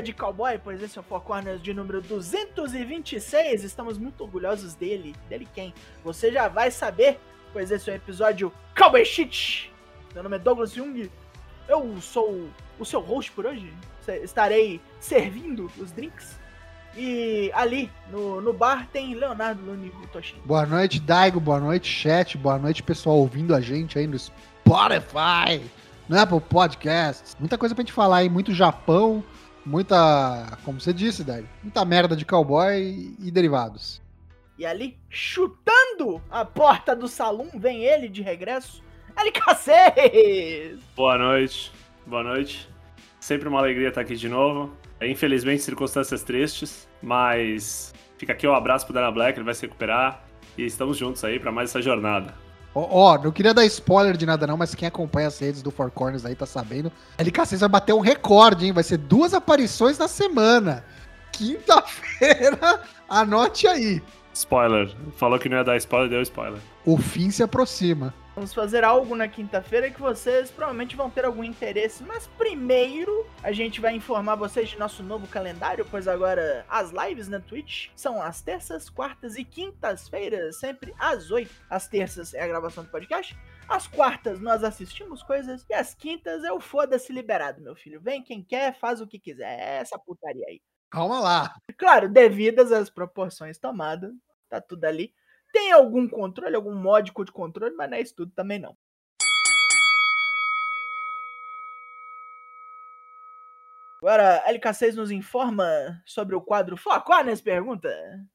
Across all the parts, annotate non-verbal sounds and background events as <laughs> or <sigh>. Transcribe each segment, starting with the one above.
de cowboy, pois esse é Four Corners de número 226. Estamos muito orgulhosos dele. Dele quem? Você já vai saber, pois esse é o episódio Cowboy Shit. Meu nome é Douglas Jung. Eu sou o seu host por hoje. Estarei servindo os drinks. E ali, no, no bar, tem Leonardo Luni Toshin. Boa noite, Daigo. Boa noite, chat. Boa noite, pessoal ouvindo a gente aí no Spotify no Apple Podcasts. Muita coisa pra gente falar aí, muito Japão, muita, como você disse, Dai, muita merda de cowboy e derivados. E ali, chutando a porta do salão, vem ele de regresso, LKC! Boa noite, boa noite. Sempre uma alegria estar aqui de novo. Infelizmente, circunstâncias tristes, mas fica aqui o um abraço pro Dana Black, ele vai se recuperar e estamos juntos aí para mais essa jornada. Ó, oh, não queria dar spoiler de nada não, mas quem acompanha as redes do Four Corners aí tá sabendo. LK6 vai bater um recorde, hein? Vai ser duas aparições na semana. Quinta-feira, <laughs> anote aí. Spoiler. Falou que não ia dar spoiler, deu spoiler. O fim se aproxima. Vamos fazer algo na quinta-feira que vocês provavelmente vão ter algum interesse. Mas primeiro, a gente vai informar vocês de nosso novo calendário, pois agora as lives na Twitch são às terças, quartas e quintas-feiras, sempre às oito. As terças é a gravação do podcast. As quartas nós assistimos coisas e as quintas é o foda-se liberado, meu filho. Vem quem quer, faz o que quiser. É essa putaria aí. Calma lá. Claro, devidas às proporções tomadas, tá tudo ali. Tem algum controle, algum módico de controle, mas não é isso tudo também não. Agora, a LK6 nos informa sobre o quadro Foco nessa pergunta.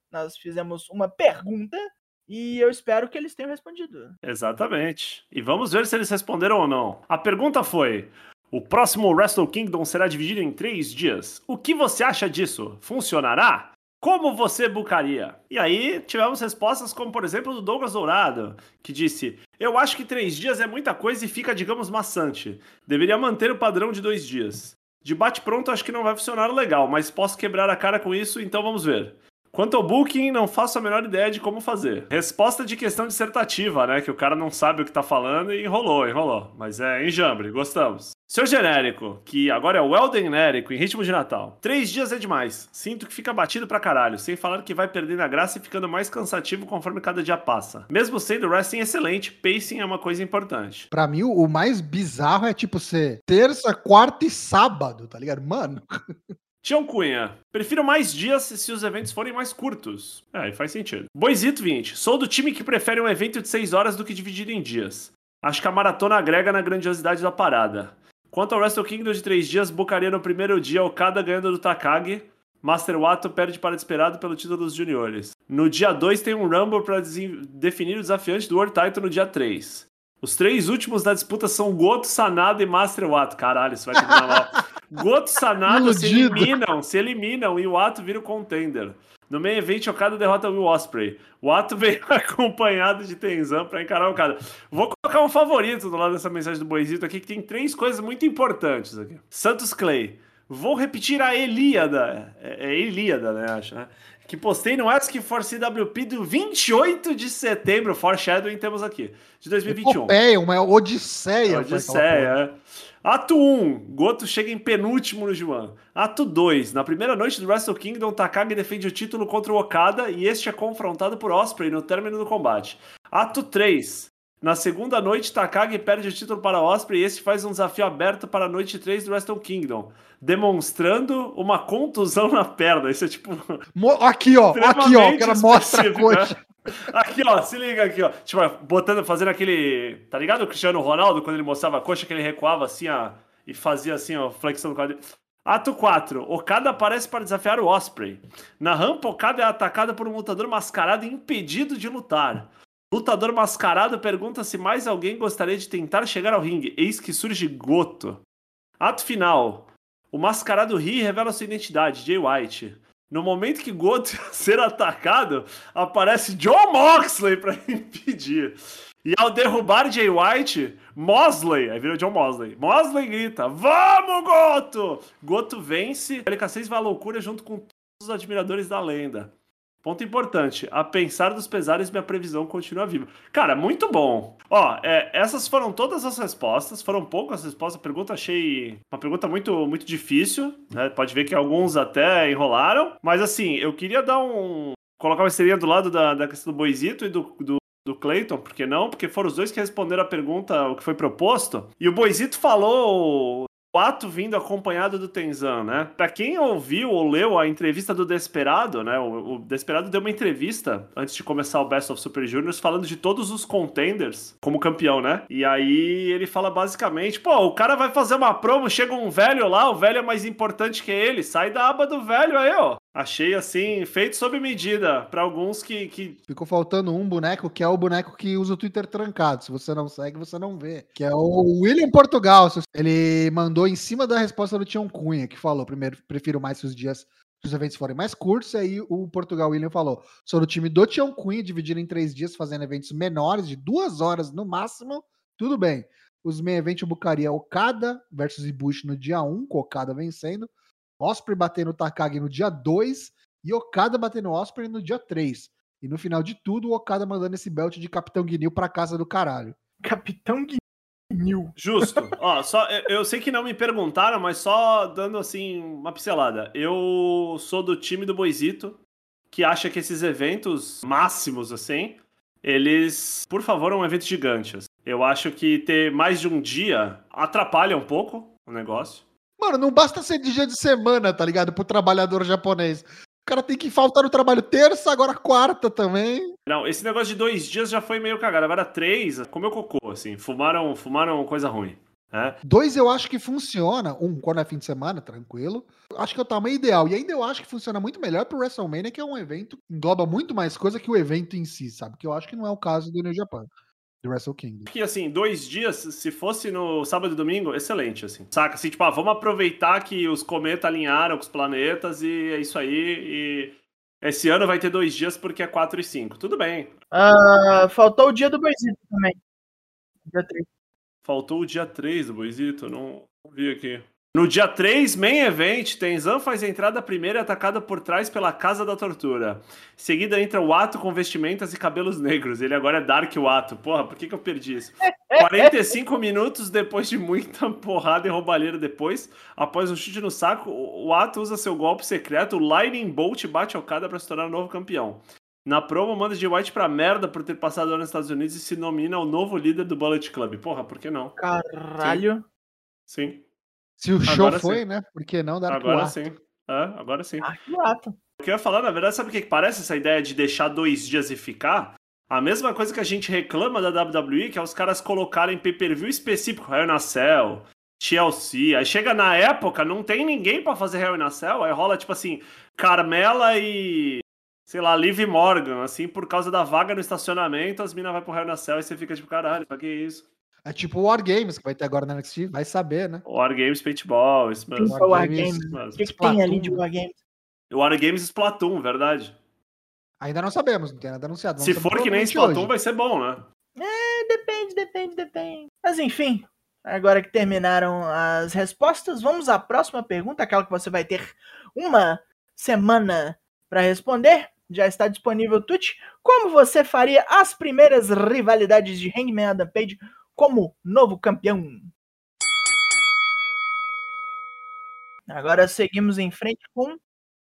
Nós fizemos uma pergunta e eu espero que eles tenham respondido. Exatamente. E vamos ver se eles responderam ou não. A pergunta foi: o próximo Wrestle Kingdom será dividido em três dias. O que você acha disso? Funcionará? Como você bucaria? E aí tivemos respostas como, por exemplo, do Douglas Dourado, que disse: Eu acho que três dias é muita coisa e fica, digamos, maçante. Deveria manter o padrão de dois dias. De bate-pronto, acho que não vai funcionar legal, mas posso quebrar a cara com isso, então vamos ver. Quanto ao booking, não faço a menor ideia de como fazer. Resposta de questão dissertativa, né? Que o cara não sabe o que tá falando e enrolou, enrolou. Mas é enjambre, gostamos. Seu genérico, que agora é o genérico, em ritmo de Natal. Três dias é demais. Sinto que fica batido pra caralho, sem falar que vai perdendo a graça e ficando mais cansativo conforme cada dia passa. Mesmo sendo wrestling excelente, pacing é uma coisa importante. Pra mim, o mais bizarro é tipo ser terça, quarta e sábado, tá ligado? Mano. <laughs> Tião Cunha, prefiro mais dias se os eventos forem mais curtos. É, faz sentido. Boisito 20, sou do time que prefere um evento de 6 horas do que dividido em dias. Acho que a maratona agrega na grandiosidade da parada. Quanto ao Wrestle Kingdom de 3 dias, bucaria no primeiro dia Okada ganhando do Takagi. Master Wato perde para desesperado pelo título dos juniores. No dia 2 tem um Rumble para definir o desafiante do World Title no dia 3. Os três últimos da disputa são Goto, Sanada e Master Wato. Caralho, isso vai terminar mal. <laughs> Goto, Sanada se eliminam, se eliminam e o Wato vira o contender. No meio evento, Okada derrota o Will Osprey. O Ato veio <laughs> acompanhado de Tenzan para encarar o Okada. Vou colocar um favorito do lado dessa mensagem do Boizito aqui, que tem três coisas muito importantes aqui. Santos Clay. Vou repetir a Elíada. É, é Elíada, né? Acho, né? Que postei no Ask for CWP do 28 de setembro, foreshadowing temos aqui, de 2021. Epopeia, uma odisseia. Odisseia, é. Ato 1, Goto chega em penúltimo no Juan. Ato 2, na primeira noite do Wrestle Kingdom, Takagi defende o título contra o Okada e este é confrontado por Osprey no término do combate. Ato 3, na segunda noite, Takagi perde o título para Osprey e este faz um desafio aberto para a noite 3 do Wrestle Kingdom, demonstrando uma contusão na perna. Isso é tipo. Aqui, ó, aqui, ó, que ela mostra a coxa. Aqui, ó, se liga aqui, ó. Tipo, botando, fazendo aquele. Tá ligado o Cristiano Ronaldo, quando ele mostrava a coxa, que ele recuava assim, ó, e fazia assim, ó, flexão do quadril. Ato 4. Okada aparece para desafiar o Osprey. Na rampa, Okada é atacada por um lutador mascarado e impedido de lutar. Lutador mascarado pergunta se mais alguém gostaria de tentar chegar ao ringue. Eis que surge Goto. Ato final. O mascarado ri e revela sua identidade, Jay White. No momento que Goto <laughs> ser atacado, aparece John Moxley para <laughs> impedir. E ao derrubar Jay White, Mosley, aí virou John Mosley. Mosley grita: Vamos, Goto! Goto vence. LK6 vai à loucura junto com todos os admiradores da lenda. Ponto importante. A pensar dos pesares, minha previsão continua viva. Cara, muito bom. Ó, é, essas foram todas as respostas. Foram poucas respostas. A pergunta achei uma pergunta muito, muito difícil. Né? Pode ver que alguns até enrolaram. Mas assim, eu queria dar um. Colocar uma estrelinha do lado da, da questão do Boisito e do, do do Clayton, por que não? Porque foram os dois que responderam a pergunta, o que foi proposto. E o Boisito falou o ato vindo acompanhado do Tenzan, né? Pra quem ouviu ou leu a entrevista do Desperado, né? O, Desperado deu uma entrevista antes de começar o Best of Super Juniors falando de todos os contenders como campeão, né? E aí ele fala basicamente, pô, o cara vai fazer uma promo, chega um velho lá, o velho é mais importante que ele, sai da aba do velho aí, ó. Achei assim, feito sob medida, para alguns que, que. Ficou faltando um boneco, que é o boneco que usa o Twitter trancado. Se você não segue, você não vê. Que é o William Portugal. Ele mandou em cima da resposta do Tião Cunha, que falou: primeiro, prefiro mais se os dias, se os eventos forem mais curtos. E aí o Portugal William falou: sou do time do Tião Cunha, dividido em três dias, fazendo eventos menores, de duas horas no máximo. Tudo bem. Os main event bucaria Okada versus Ibushi no dia 1, com Okada vencendo. Osprey batendo o Takagi no dia 2 e Okada batendo o Osprey no dia 3. E no final de tudo, o Okada mandando esse belt de Capitão Guinil pra casa do caralho. Capitão Guinil. Justo. <laughs> Ó, só, eu sei que não me perguntaram, mas só dando assim uma pincelada. Eu sou do time do Boisito, que acha que esses eventos máximos, assim, eles, por favor, é um evento gigante. Assim. Eu acho que ter mais de um dia atrapalha um pouco o negócio. Mano, não basta ser de dia de semana, tá ligado? Pro trabalhador japonês. O cara tem que faltar no trabalho terça, agora quarta também. Não, esse negócio de dois dias já foi meio cagado. Agora três, comeu cocô, assim. Fumaram, fumaram coisa ruim. É. Dois eu acho que funciona. Um, quando é fim de semana, tranquilo. Acho que é o tamanho ideal. E ainda eu acho que funciona muito melhor pro WrestleMania, que é um evento que engloba muito mais coisa que o evento em si, sabe? Que eu acho que não é o caso do New Japan do Wrestle Kingdom. Que assim, dois dias, se fosse no sábado e domingo, excelente, assim. Saca? Assim, tipo, ah, vamos aproveitar que os cometas alinharam com os planetas e é isso aí. E esse ano vai ter dois dias porque é 4 e 5. Tudo bem. Uh, faltou o dia do Boisito também. Dia 3. Faltou o dia 3 do Boisito, não, não vi aqui. No dia 3, main event, Tenzan faz a entrada primeira atacada por trás pela Casa da Tortura. Em seguida entra o Ato com vestimentas e cabelos negros. Ele agora é Dark Ato. Porra, por que, que eu perdi isso? <laughs> 45 minutos depois de muita porrada e roubalheira depois, após um chute no saco, o Ato usa seu golpe secreto, o Lightning Bolt bate ao cada para se tornar o novo campeão. Na promo, manda de White pra merda por ter passado nos Estados Unidos e se nomina o novo líder do Bullet Club. Porra, por que não? Caralho. Sim. Sim. Se o show agora foi, sim. né? Por que não dar Agora sim. É, agora sim. Ah, que lato. O que eu ia falar, na verdade, sabe o que parece essa ideia de deixar dois dias e ficar? A mesma coisa que a gente reclama da WWE, que é os caras colocarem pay-per-view específico, Hell na Cell, TLC. Aí chega na época, não tem ninguém para fazer Hell na Cell, aí rola tipo assim, Carmela e sei lá, Liv Morgan, assim, por causa da vaga no estacionamento, as minas vai pro Hell na Cell e você fica tipo, caralho, pra que isso? É tipo o War Games que vai ter agora na NXT, vai saber, né? War Games Paintball, isso mesmo. War, War Games. O que, que tem ali de War Games? War Games Splatoon, verdade. Ainda não sabemos, não tem nada anunciado. Se for que nem Splatoon, hoje. vai ser bom, né? É, depende, depende, depende. Mas enfim, agora que terminaram as respostas, vamos à próxima pergunta, aquela que você vai ter uma semana para responder. Já está disponível o Twitch. Como você faria as primeiras rivalidades de Hangman Adam Page como novo campeão. Agora seguimos em frente com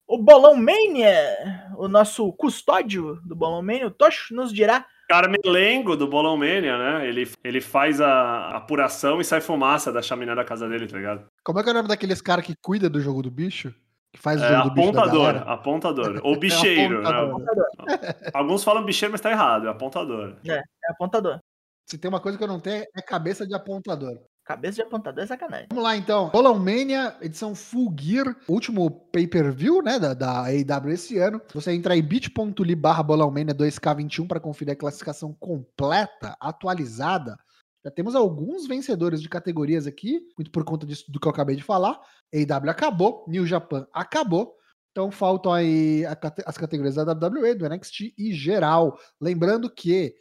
o Bolão Mania. O nosso custódio do Bolão Mania, o Tocho, nos dirá. Carmelengo do Bolão Mania, né? Ele, ele faz a apuração e sai fumaça da chaminé da casa dele, tá ligado? Como é que é o nome daqueles caras que cuida do jogo do bicho? Que faz o é, jogo do bicho apontador, apontador. <laughs> Ou bicheiro, é apontador. né? Alguns falam bicheiro, mas tá errado, é apontador. É, é apontador. Se tem uma coisa que eu não tenho, é cabeça de apontador. Cabeça de apontador é sacanagem. Vamos lá então. Roland Mania, edição Full Gear, último pay-per-view, né, da, da AEW esse ano. Você entra em bit.ly barra 2K21 para conferir a classificação completa, atualizada. Já temos alguns vencedores de categorias aqui, muito por conta disso do que eu acabei de falar. AEW acabou, New Japan acabou. Então faltam aí as categorias da WWE, do NXT e geral. Lembrando que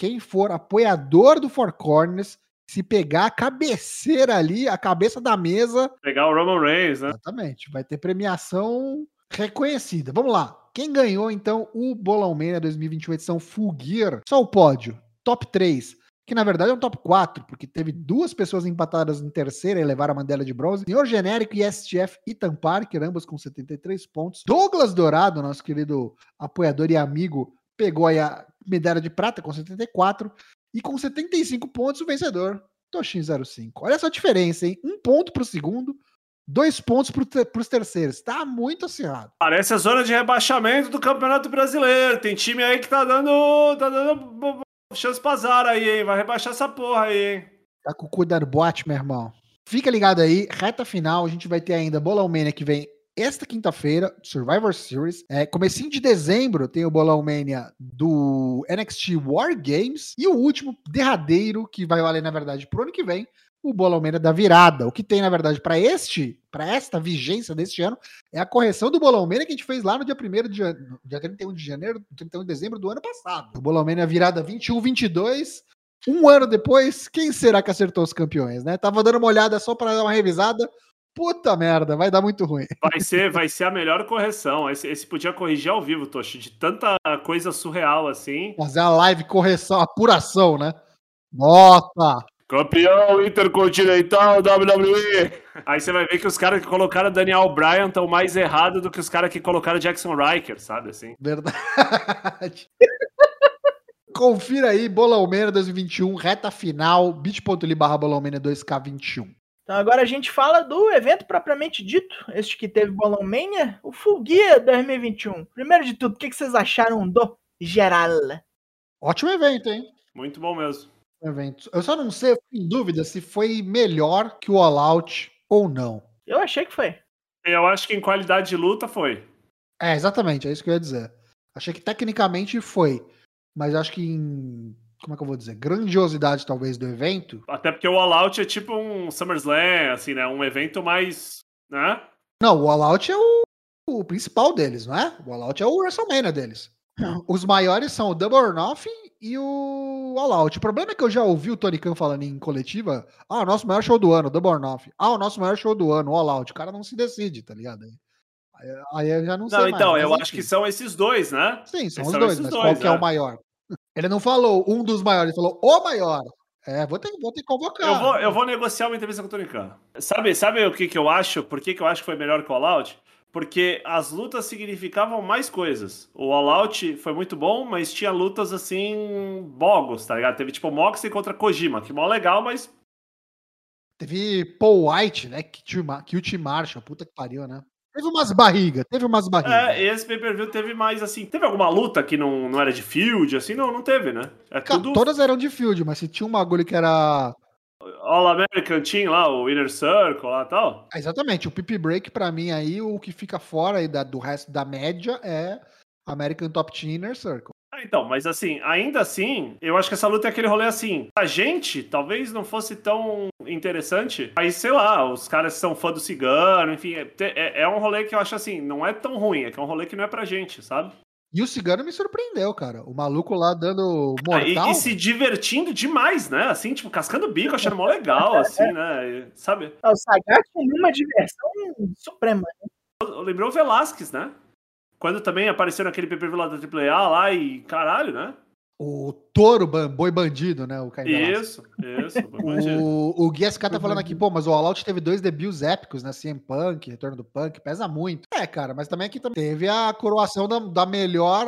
quem for apoiador do Four Corners, se pegar a cabeceira ali, a cabeça da mesa. Pegar o Roman Reigns, né? Exatamente. Vai ter premiação reconhecida. Vamos lá. Quem ganhou, então, o Bolão Mania 2021 edição Full Gear? Só o pódio. Top 3 que na verdade é um top 4, porque teve duas pessoas empatadas em terceira e levaram a Mandela de bronze. Senhor Genérico e STF Ethan Parker, ambos com 73 pontos. Douglas Dourado, nosso querido apoiador e amigo, pegou aí a medalha de prata com 74. E com 75 pontos, o vencedor, Toshin 05. Olha essa diferença, hein? Um ponto para o segundo, dois pontos para os terceiros. Tá muito acirrado. Parece a zona de rebaixamento do Campeonato Brasileiro. Tem time aí que tá dando, tá dando chance pra Zara aí, hein? Vai rebaixar essa porra aí, hein? Tá com o cu dando bote, meu irmão. Fica ligado aí, reta final, a gente vai ter ainda Bolão Mania que vem esta quinta-feira, Survivor Series. É, comecinho de dezembro tem o Bolão Mania do NXT War Games. E o último, derradeiro, que vai valer, na verdade, pro ano que vem, o Bolão Mania da virada. O que tem, na verdade, para este, para esta vigência deste ano, é a correção do Bolão Mania que a gente fez lá no dia 1 de janeiro, dia 31 de janeiro, 31 de dezembro do ano passado. O Bolão Mania virada 21, 22. Um ano depois, quem será que acertou os campeões, né? Tava dando uma olhada só para dar uma revisada. Puta merda, vai dar muito ruim. Vai ser, vai ser a melhor correção. Esse, esse podia corrigir ao vivo, Toshi, de tanta coisa surreal assim. Fazer a live correção, apuração, né? Nossa! Campeão Intercontinental WWE. Aí você vai ver que os caras que colocaram Daniel Bryan estão mais errados do que os caras que colocaram Jackson Riker, sabe assim? Verdade. <laughs> Confira aí, Bolãomena 2021, reta final, bit.ly barra Bolãomena 2K21. Então agora a gente fala do evento propriamente dito, este que teve Bolão Mania, o Full Gear 2021. Primeiro de tudo, o que vocês acharam do geral? Ótimo evento, hein? Muito bom mesmo evento. Eu só não sei, eu em dúvida se foi melhor que o All Out ou não. Eu achei que foi. Eu acho que em qualidade de luta foi. É, exatamente, é isso que eu ia dizer. Achei que tecnicamente foi, mas acho que em como é que eu vou dizer? Grandiosidade, talvez, do evento. Até porque o All Out é tipo um SummerSlam, assim, né? Um evento mais. né? Não, o All Out é o, o principal deles, não é? O All Out é o WrestleMania deles. <laughs> Os maiores são o Double or Nothing e o All Out. O problema é que eu já ouvi o Tony Khan falando em coletiva. Ah, o nosso maior show do ano, Double or Nothing. Ah, o nosso maior show do ano, All Out. O cara não se decide, tá ligado? Aí, aí eu já não, não sei. Não, então, mais, eu acho que são esses dois, né? Sim, são os dois, mas dois, qual que é. é o maior? Ele não falou um dos maiores, ele falou o maior. É, vou ter, vou ter que convocar. Eu vou, eu vou negociar uma entrevista com o Tony Khan. Sabe, sabe o que, que eu acho? Por que, que eu acho que foi melhor que o All Out? porque as lutas significavam mais coisas. O All Out foi muito bom, mas tinha lutas assim, bogos, tá ligado? Teve tipo Moxley contra Kojima, que mó legal, mas. Teve Paul White, né? Cute Marshall, puta que pariu, né? Teve umas barrigas, teve umas barrigas. É, esse pay-per-view teve mais assim. Teve alguma luta que não, não era de field, assim? Não, não teve, né? É tudo... Todas eram de field, mas se tinha um bagulho que era All-American Team lá, o Inner Circle lá e tal. É, exatamente, o Pip Break pra mim aí, o que fica fora aí da, do resto da média é American Top Team Inner Circle. Então, mas assim, ainda assim, eu acho que essa luta é aquele rolê assim. A gente talvez não fosse tão interessante. Aí, sei lá, os caras são fã do cigano, enfim, é, é, é um rolê que eu acho assim, não é tão ruim, é que é um rolê que não é pra gente, sabe? E o Cigano me surpreendeu, cara. O maluco lá dando mortal. Ah, e, e, se divertindo demais, né? Assim, tipo, cascando bico, achando mó legal, assim, né? Sabe? Ah, o Sagat tem uma diversão suprema. Né? Lembrou o Velasquez, né? Quando também apareceu naquele PPV lá da AAA lá e caralho, né? O touro boi bandido, né? O Isso, isso. <laughs> o, o Gui SK tá falando aqui, pô, mas o All Out teve dois debuts épicos, né? CM Punk, Retorno do Punk, pesa muito. É, cara, mas também aqui teve a coroação da, da melhor.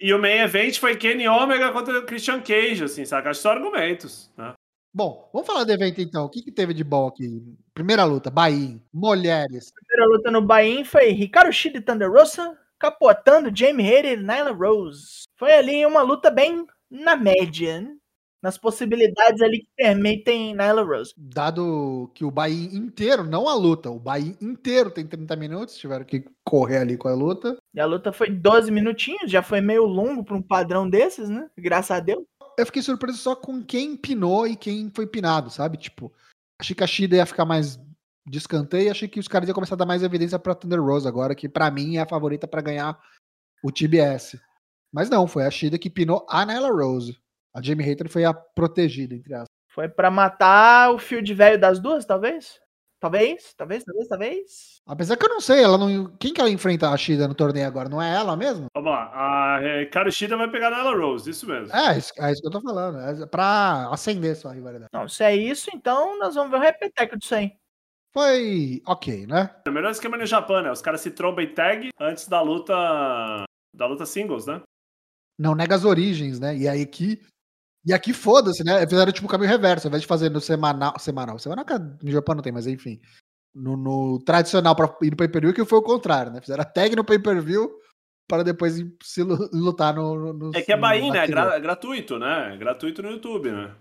E o main event foi Kenny Omega contra o Christian Cage, assim, saca? Acho só argumentos, né? Bom, vamos falar do evento então. O que, que teve de bom aqui? Primeira luta, Bahia, mulheres. Primeira luta no Bahia foi Ricardo Shida e Thunder Rosa capotando Jamie Hayter e Nyla Rose. Foi ali uma luta bem na média, nas possibilidades ali que permitem Nyla Rose. Dado que o Bahia inteiro, não a luta, o Bahia inteiro tem 30 minutos, tiveram que correr ali com a luta. E a luta foi 12 minutinhos, já foi meio longo para um padrão desses, né? Graças a Deus. Eu fiquei surpreso só com quem pinou e quem foi pinado, sabe? Tipo, achei que a Shida ia ficar mais de escanteio e achei que os caras iam começar a dar mais evidência pra Thunder Rose agora, que para mim é a favorita para ganhar o TBS. Mas não, foi a Shida que pinou a Nyla Rose. A Jamie Hayter foi a protegida, entre aspas. Foi para matar o fio de velho das duas, talvez? Talvez, talvez, talvez, talvez. Apesar que eu não sei, ela não. Quem que ela enfrenta a Shida no torneio agora? Não é ela mesmo? Vamos lá. A Ricardo Shida vai pegar Ela Rose, isso mesmo. É, isso, é isso que eu tô falando. É pra acender sua rivalidade. Não, se é isso, então nós vamos ver o repeteco disso aí. Foi ok, né? O melhor esquema no Japão, né? Os caras se trombam em tag antes da luta. Da luta singles, né? Não nega as origens, né? E aí aqui. E aqui foda-se, né? Fizeram tipo o caminho reverso, ao invés de fazer no semanal. Semanal. Semanal que no Japão não tem, mas enfim. No, no tradicional pra ir no pay-per-view, que foi o contrário, né? Fizeram a tag no pay-per-view para depois se lutar no. no é que é Bahia, né? É gra gratuito, né? Gratuito no YouTube, né?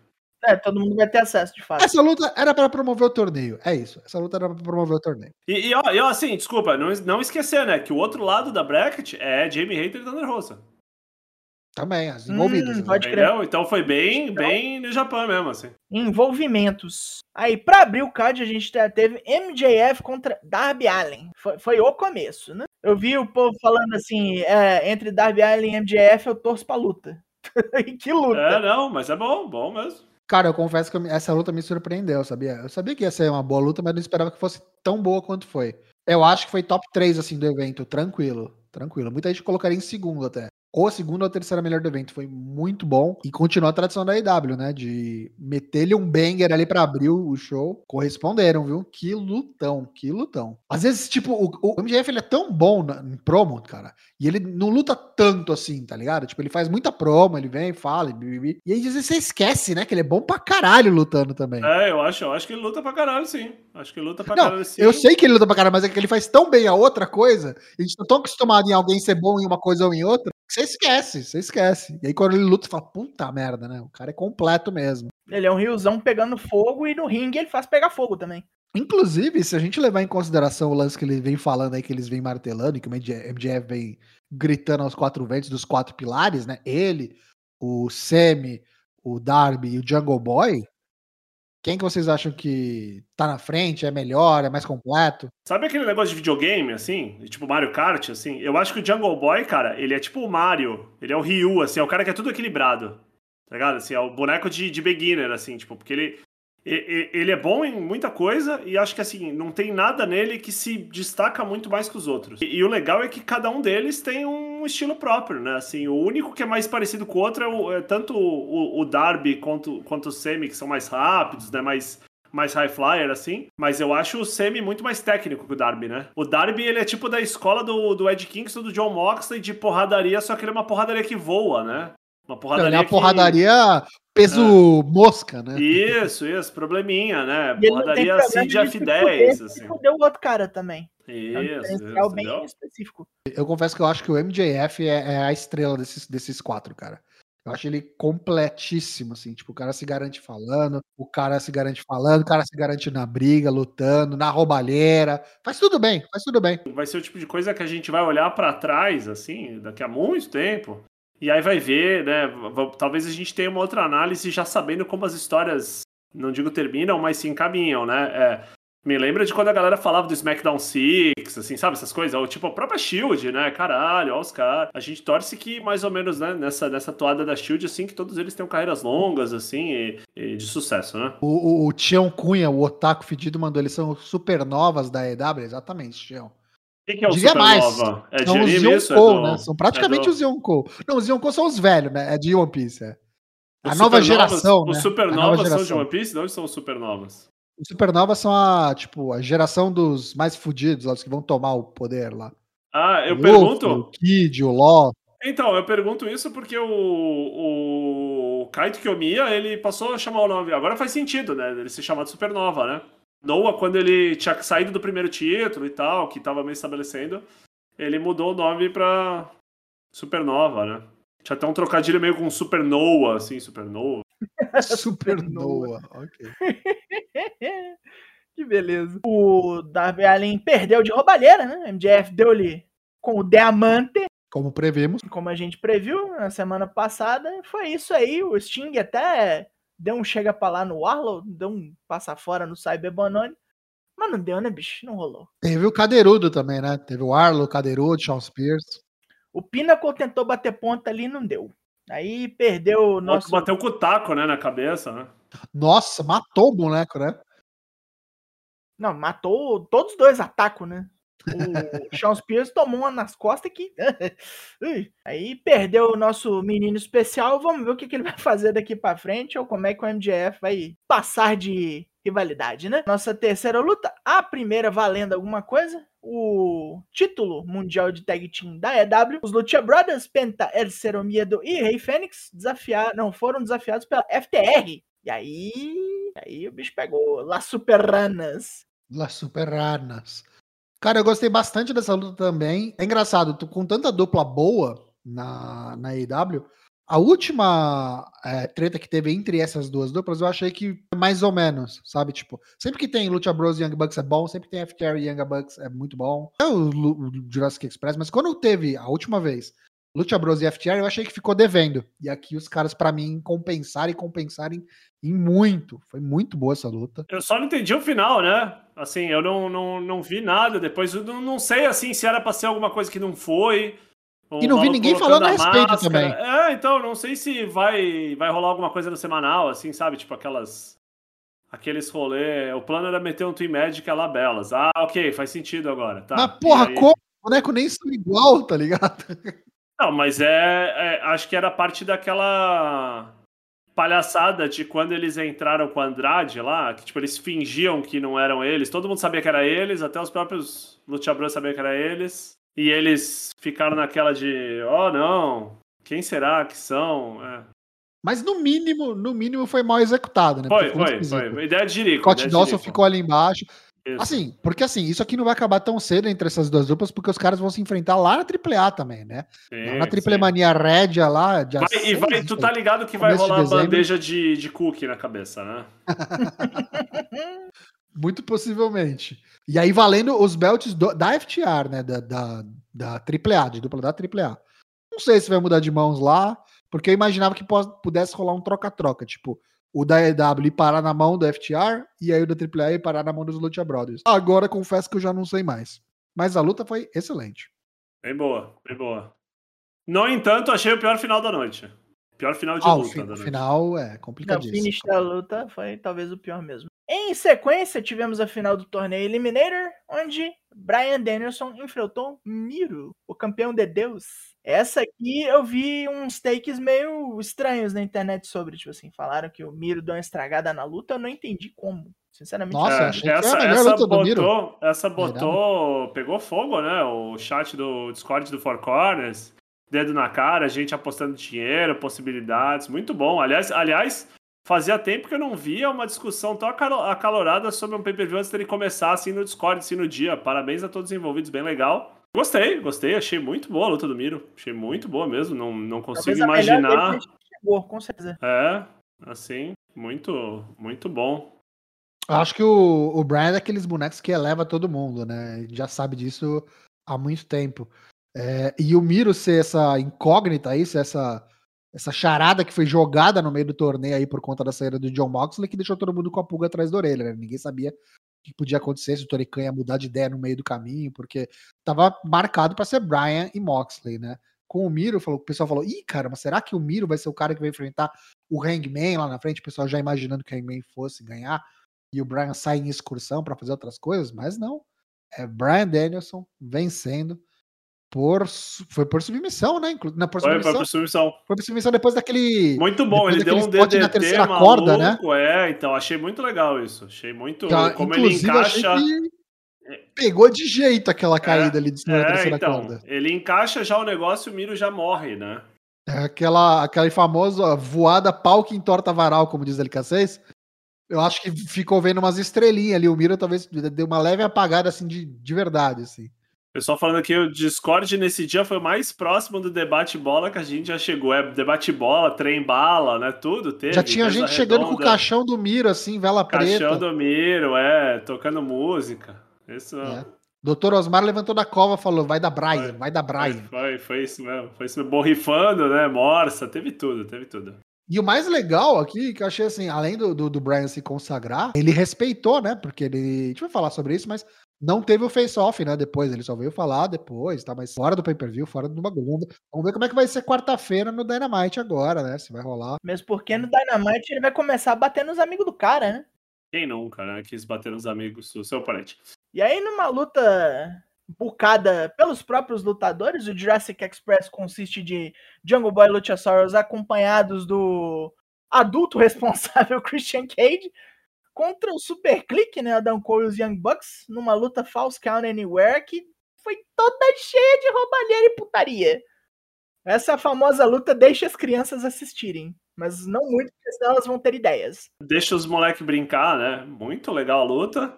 É, todo mundo vai ter acesso, de fato. Essa luta era para promover o torneio. É isso. Essa luta era para promover o torneio. E, e, ó, e ó, assim, desculpa, não, não esquecer, né? Que o outro lado da bracket é Jamie Hater e Thunder Rosa. Também, as envolvidas. Hum, né? pode crer. Então foi bem, então, bem no Japão mesmo, assim. Envolvimentos. Aí, pra abrir o card, a gente teve MJF contra Darby Allen. Foi, foi o começo, né? Eu vi o povo falando assim, é, entre Darby Allen e MJF, eu torço pra luta. <laughs> que luta. É, não, mas é bom, bom mesmo. Cara, eu confesso que essa luta me surpreendeu, sabia? Eu sabia que ia ser uma boa luta, mas não esperava que fosse tão boa quanto foi. Eu acho que foi top 3, assim, do evento, tranquilo. Tranquilo. Muita gente colocaria em segundo até ou a segunda ou a terceira melhor do evento. Foi muito bom. E continua a tradição da EW, né? De meter-lhe um banger ali para abrir o show. Corresponderam, viu? Que lutão, que lutão. Às vezes, tipo, o, o MJF ele é tão bom na, em promo, cara. E ele não luta tanto assim, tá ligado? Tipo, ele faz muita promo, ele vem, fala, e, e aí às vezes você esquece, né? Que ele é bom pra caralho lutando também. É, eu acho, eu acho que ele luta pra caralho, sim. Acho que ele luta pra não, caralho, sim. Eu sei que ele luta pra caralho, mas é que ele faz tão bem a outra coisa. A gente tá tão acostumado em alguém ser bom em uma coisa ou em outra você esquece, você esquece. E aí quando ele luta, você fala, puta merda, né? O cara é completo mesmo. Ele é um riozão pegando fogo e no ringue ele faz pegar fogo também. Inclusive, se a gente levar em consideração o lance que ele vem falando aí, que eles vêm martelando, e que o MJF vem gritando aos quatro ventos dos quatro pilares, né? Ele, o Semi, o Darby e o Jungle Boy, quem que vocês acham que tá na frente, é melhor, é mais completo? Sabe aquele negócio de videogame, assim? Tipo Mario Kart, assim? Eu acho que o Jungle Boy, cara, ele é tipo o Mario. Ele é o Ryu, assim, é o cara que é tudo equilibrado. Tá ligado? Assim, é o boneco de, de beginner, assim, tipo, porque ele, ele é bom em muita coisa e acho que assim, não tem nada nele que se destaca muito mais que os outros. E, e, o legal é que cada um deles tem um estilo próprio, né? Assim, o único que é mais parecido com o outro é, o, é tanto o, o, Darby quanto, quanto o Semi, que são mais rápidos, né? Mais, mais high flyer, assim. Mas eu acho o Semi muito mais técnico que o Darby, né? O Darby, ele é tipo da escola do, do Ed Kingston, do John Moxley, de porradaria, só que ele é uma porradaria que voa, né? Uma porradaria. Não, é uma porradaria peso é. mosca, né? Isso, isso, probleminha, né? E porradaria assim de F10. Assim. Fudeu o outro cara também. Isso, é um bem específico. Eu confesso que eu acho que o MJF é, é, a estrela desses, desses quatro, cara. Eu acho ele completíssimo, assim. Tipo, o cara se garante falando, o cara se garante falando, o cara se garante na briga, lutando, na roubalheira. Faz tudo bem, faz tudo bem. Vai ser o tipo de coisa que a gente vai olhar para trás, assim, daqui a muito tempo e aí vai ver, né? Talvez a gente tenha uma outra análise já sabendo como as histórias, não digo terminam, mas se encaminham, né? É, me lembra de quando a galera falava do SmackDown 6, assim, sabe? Essas coisas. Ou tipo a própria Shield, né? Caralho, ó os caras. A gente torce que mais ou menos, né? Nessa, nessa toada da Shield, assim, que todos eles tenham carreiras longas, assim, e, e de sucesso, né? O, o, o Tião Cunha, o Otaku Fedido, mandou. Eles são supernovas da EW? Exatamente, Tião. O que, que é o Diria mais. É são os Yonkou, é né? São praticamente é do... os Yonkou. Não, os Yonkou são os velhos, né? É de One Piece, é. A nova geração, Os né? supernovas são de One Piece? De onde são os supernovas? Os supernovas são a, tipo, a geração dos mais fudidos, os que vão tomar o poder lá. Ah, eu o pergunto... o Kid, o Law... Então, eu pergunto isso porque o, o Kaito Kiyomiya, ele passou a chamar o nome... Agora faz sentido, né? Ele se chamar de Supernova, né? Noah, quando ele tinha saído do primeiro título e tal, que tava meio estabelecendo, ele mudou o nome pra Supernova, né? Tinha até um trocadilho meio com Supernova, assim, Supernova. <laughs> Supernova, ok. <laughs> <laughs> que beleza. O Darby Allin perdeu de roubalheira, né? MJF deu-lhe com o Diamante. Como previmos. Como a gente previu na semana passada. Foi isso aí. O Sting até deu um chega pra lá no Warlow, deu um passa fora no Cyber Bononi. Mas não deu, né, bicho? Não rolou. Teve o Cadeirudo também, né? Teve o Arlo, o Cadeirudo, Sean Spears. O Pinnacle tentou bater ponta ali não deu. Aí perdeu o nosso. Bateu com o taco, né, na cabeça, né? Nossa, matou o boneco, né? Não, matou todos os dois atacos, né? O <laughs> Sean Spears tomou uma nas costas que. <laughs> Aí perdeu o nosso menino especial. Vamos ver o que, que ele vai fazer daqui para frente ou como é que o MJF vai passar de rivalidade, né? Nossa terceira luta, a primeira valendo alguma coisa, o título mundial de tag team da EW. Os Lucha Brothers, Penta, El Cero Miedo e Rei Fênix desafiar, não foram desafiados pela FTR. E aí, aí o bicho pegou Las Superranas. Las Superranas. Cara, eu gostei bastante dessa luta também. É engraçado, tu, com tanta dupla boa na, na AEW, a última é, treta que teve entre essas duas duplas, eu achei que mais ou menos, sabe? Tipo, sempre que tem Lucha Bros e Young Bucks é bom, sempre tem FTR e Young Bucks é muito bom. É o, o Jurassic Express, mas quando teve a última vez Lucha Bros e FTR, eu achei que ficou devendo. E aqui os caras, para mim, compensaram e compensarem em muito. Foi muito boa essa luta. Eu só não entendi o final, né? Assim, eu não, não, não vi nada. Depois eu não, não sei assim se era pra ser alguma coisa que não foi. E não vi ninguém falando a respeito máscara. também. É, então, não sei se vai, vai rolar alguma coisa no semanal, assim, sabe? Tipo aquelas. Aqueles rolê. O plano era meter um Twin Magic lá belas. Ah, ok, faz sentido agora. Tá. Mas, porra, aí... como? O boneco nem são igual, tá ligado? <laughs> Não, mas é, é, Acho que era parte daquela palhaçada de quando eles entraram com o Andrade lá, que tipo, eles fingiam que não eram eles. Todo mundo sabia que era eles, até os próprios Lucha Bros sabiam que era eles. E eles ficaram naquela de, oh não, quem será que são? É. Mas no mínimo, no mínimo foi mal executado, né? Foi, foi, foi. Ideia de Jericho. Scott Dawson ficou ali embaixo. Isso. Assim, porque assim, isso aqui não vai acabar tão cedo entre essas duas duplas, porque os caras vão se enfrentar lá na AAA também, né? Sim, na Triple Mania Rédia lá. Vai, e vai, tu tá ligado que vai rolar de bandeja de, de cookie na cabeça, né? <laughs> Muito possivelmente. E aí valendo os belts do, da FTR, né? Da, da, da AAA, de dupla da AAA. Não sei se vai mudar de mãos lá, porque eu imaginava que pudesse rolar um troca-troca, tipo, o da EW parar na mão do FTR e aí o da AAA parar na mão dos Lucha Brothers. Agora confesso que eu já não sei mais. Mas a luta foi excelente. Bem boa, bem boa. No entanto, achei o pior final da noite. Pior final de ah, luta. O fi final é complicadíssimo. O finish da luta foi talvez o pior mesmo. Em sequência, tivemos a final do torneio Eliminator, onde Brian Danielson enfrentou Miro, o campeão de Deus. Essa aqui eu vi uns takes meio estranhos na internet sobre, tipo assim, falaram que o Miro deu uma estragada na luta, eu não entendi como. Sinceramente, Nossa, achei essa, que essa botou, essa botou, pegou fogo, né? O chat do Discord do Four Corners, dedo na cara, gente apostando dinheiro, possibilidades, muito bom. Aliás, aliás, Fazia tempo que eu não via uma discussão tão acalorada sobre um pay-per-view antes dele começar assim no Discord, assim no dia. Parabéns a todos os envolvidos, bem legal. Gostei, gostei, achei muito boa a luta do Miro. Achei muito boa mesmo, não, não consigo imaginar. Chegou, com certeza. É, assim, muito, muito bom. Acho que o, o Brian é daqueles bonecos que eleva todo mundo, né? A gente já sabe disso há muito tempo. É, e o Miro ser essa incógnita aí, ser essa essa charada que foi jogada no meio do torneio aí por conta da saída do John Moxley, que deixou todo mundo com a pulga atrás da orelha, né? Ninguém sabia que podia acontecer se o Tony Khan ia mudar de ideia no meio do caminho, porque tava marcado para ser Brian e Moxley, né? Com o Miro, falou, o pessoal falou: ih, cara, mas será que o Miro vai ser o cara que vai enfrentar o Hangman lá na frente? O pessoal já imaginando que o Hangman fosse ganhar e o Brian sai em excursão para fazer outras coisas, mas não. É Brian Danielson vencendo por. Foi por submissão, né? Não, por submissão. Foi, foi por submissão. Foi por submissão depois daquele. Muito bom, ele deu um DDT na terceira maluco, corda, né? É, então, achei muito legal isso. Achei muito. Então, como ele encaixa. Pegou de jeito aquela é, caída é, ali de cima é, da terceira então, corda. Ele encaixa já o negócio e o Miro já morre, né? É aquela, aquela famosa voada pau que entorta varal, como diz LK6. Eu acho que ficou vendo umas estrelinhas ali. O Miro talvez deu uma leve apagada assim de, de verdade, assim. Pessoal falando que o Discord nesse dia foi mais próximo do debate bola que a gente já chegou. É debate bola, trem bala, né? Tudo teve. Já tinha gente redonda. chegando com o caixão do Miro, assim, vela caixão preta. Caixão do Miro, é, tocando música. Isso. É. Doutor Osmar levantou da cova falou: vai da Brian, vai, vai da Brian. Foi, foi isso mesmo. Foi isso mesmo. Borrifando, né? Morsa, teve tudo, teve tudo. E o mais legal aqui, que eu achei assim, além do, do, do Brian se consagrar, ele respeitou, né? Porque ele. A gente vai falar sobre isso, mas não teve o face-off, né? Depois, ele só veio falar depois, tá? Mas fora do pay-per-view, fora do bagulho. Vamos ver como é que vai ser quarta-feira no Dynamite agora, né? Se vai rolar. Mesmo porque no Dynamite ele vai começar a bater nos amigos do cara, né? Quem nunca, né? Quis bater nos amigos do seu parente. E aí, numa luta bucada pelos próprios lutadores, o Jurassic Express consiste de Jungle Boy e Luchasaurus acompanhados do adulto <laughs> responsável Christian Cage contra o Super Click, né, Adam Cole e os Young Bucks, numa luta False Count Anywhere que foi toda cheia de roubalheira e putaria. Essa famosa luta deixa as crianças assistirem, mas não muito, porque senão elas vão ter ideias. Deixa os moleques brincar, né? Muito legal a luta.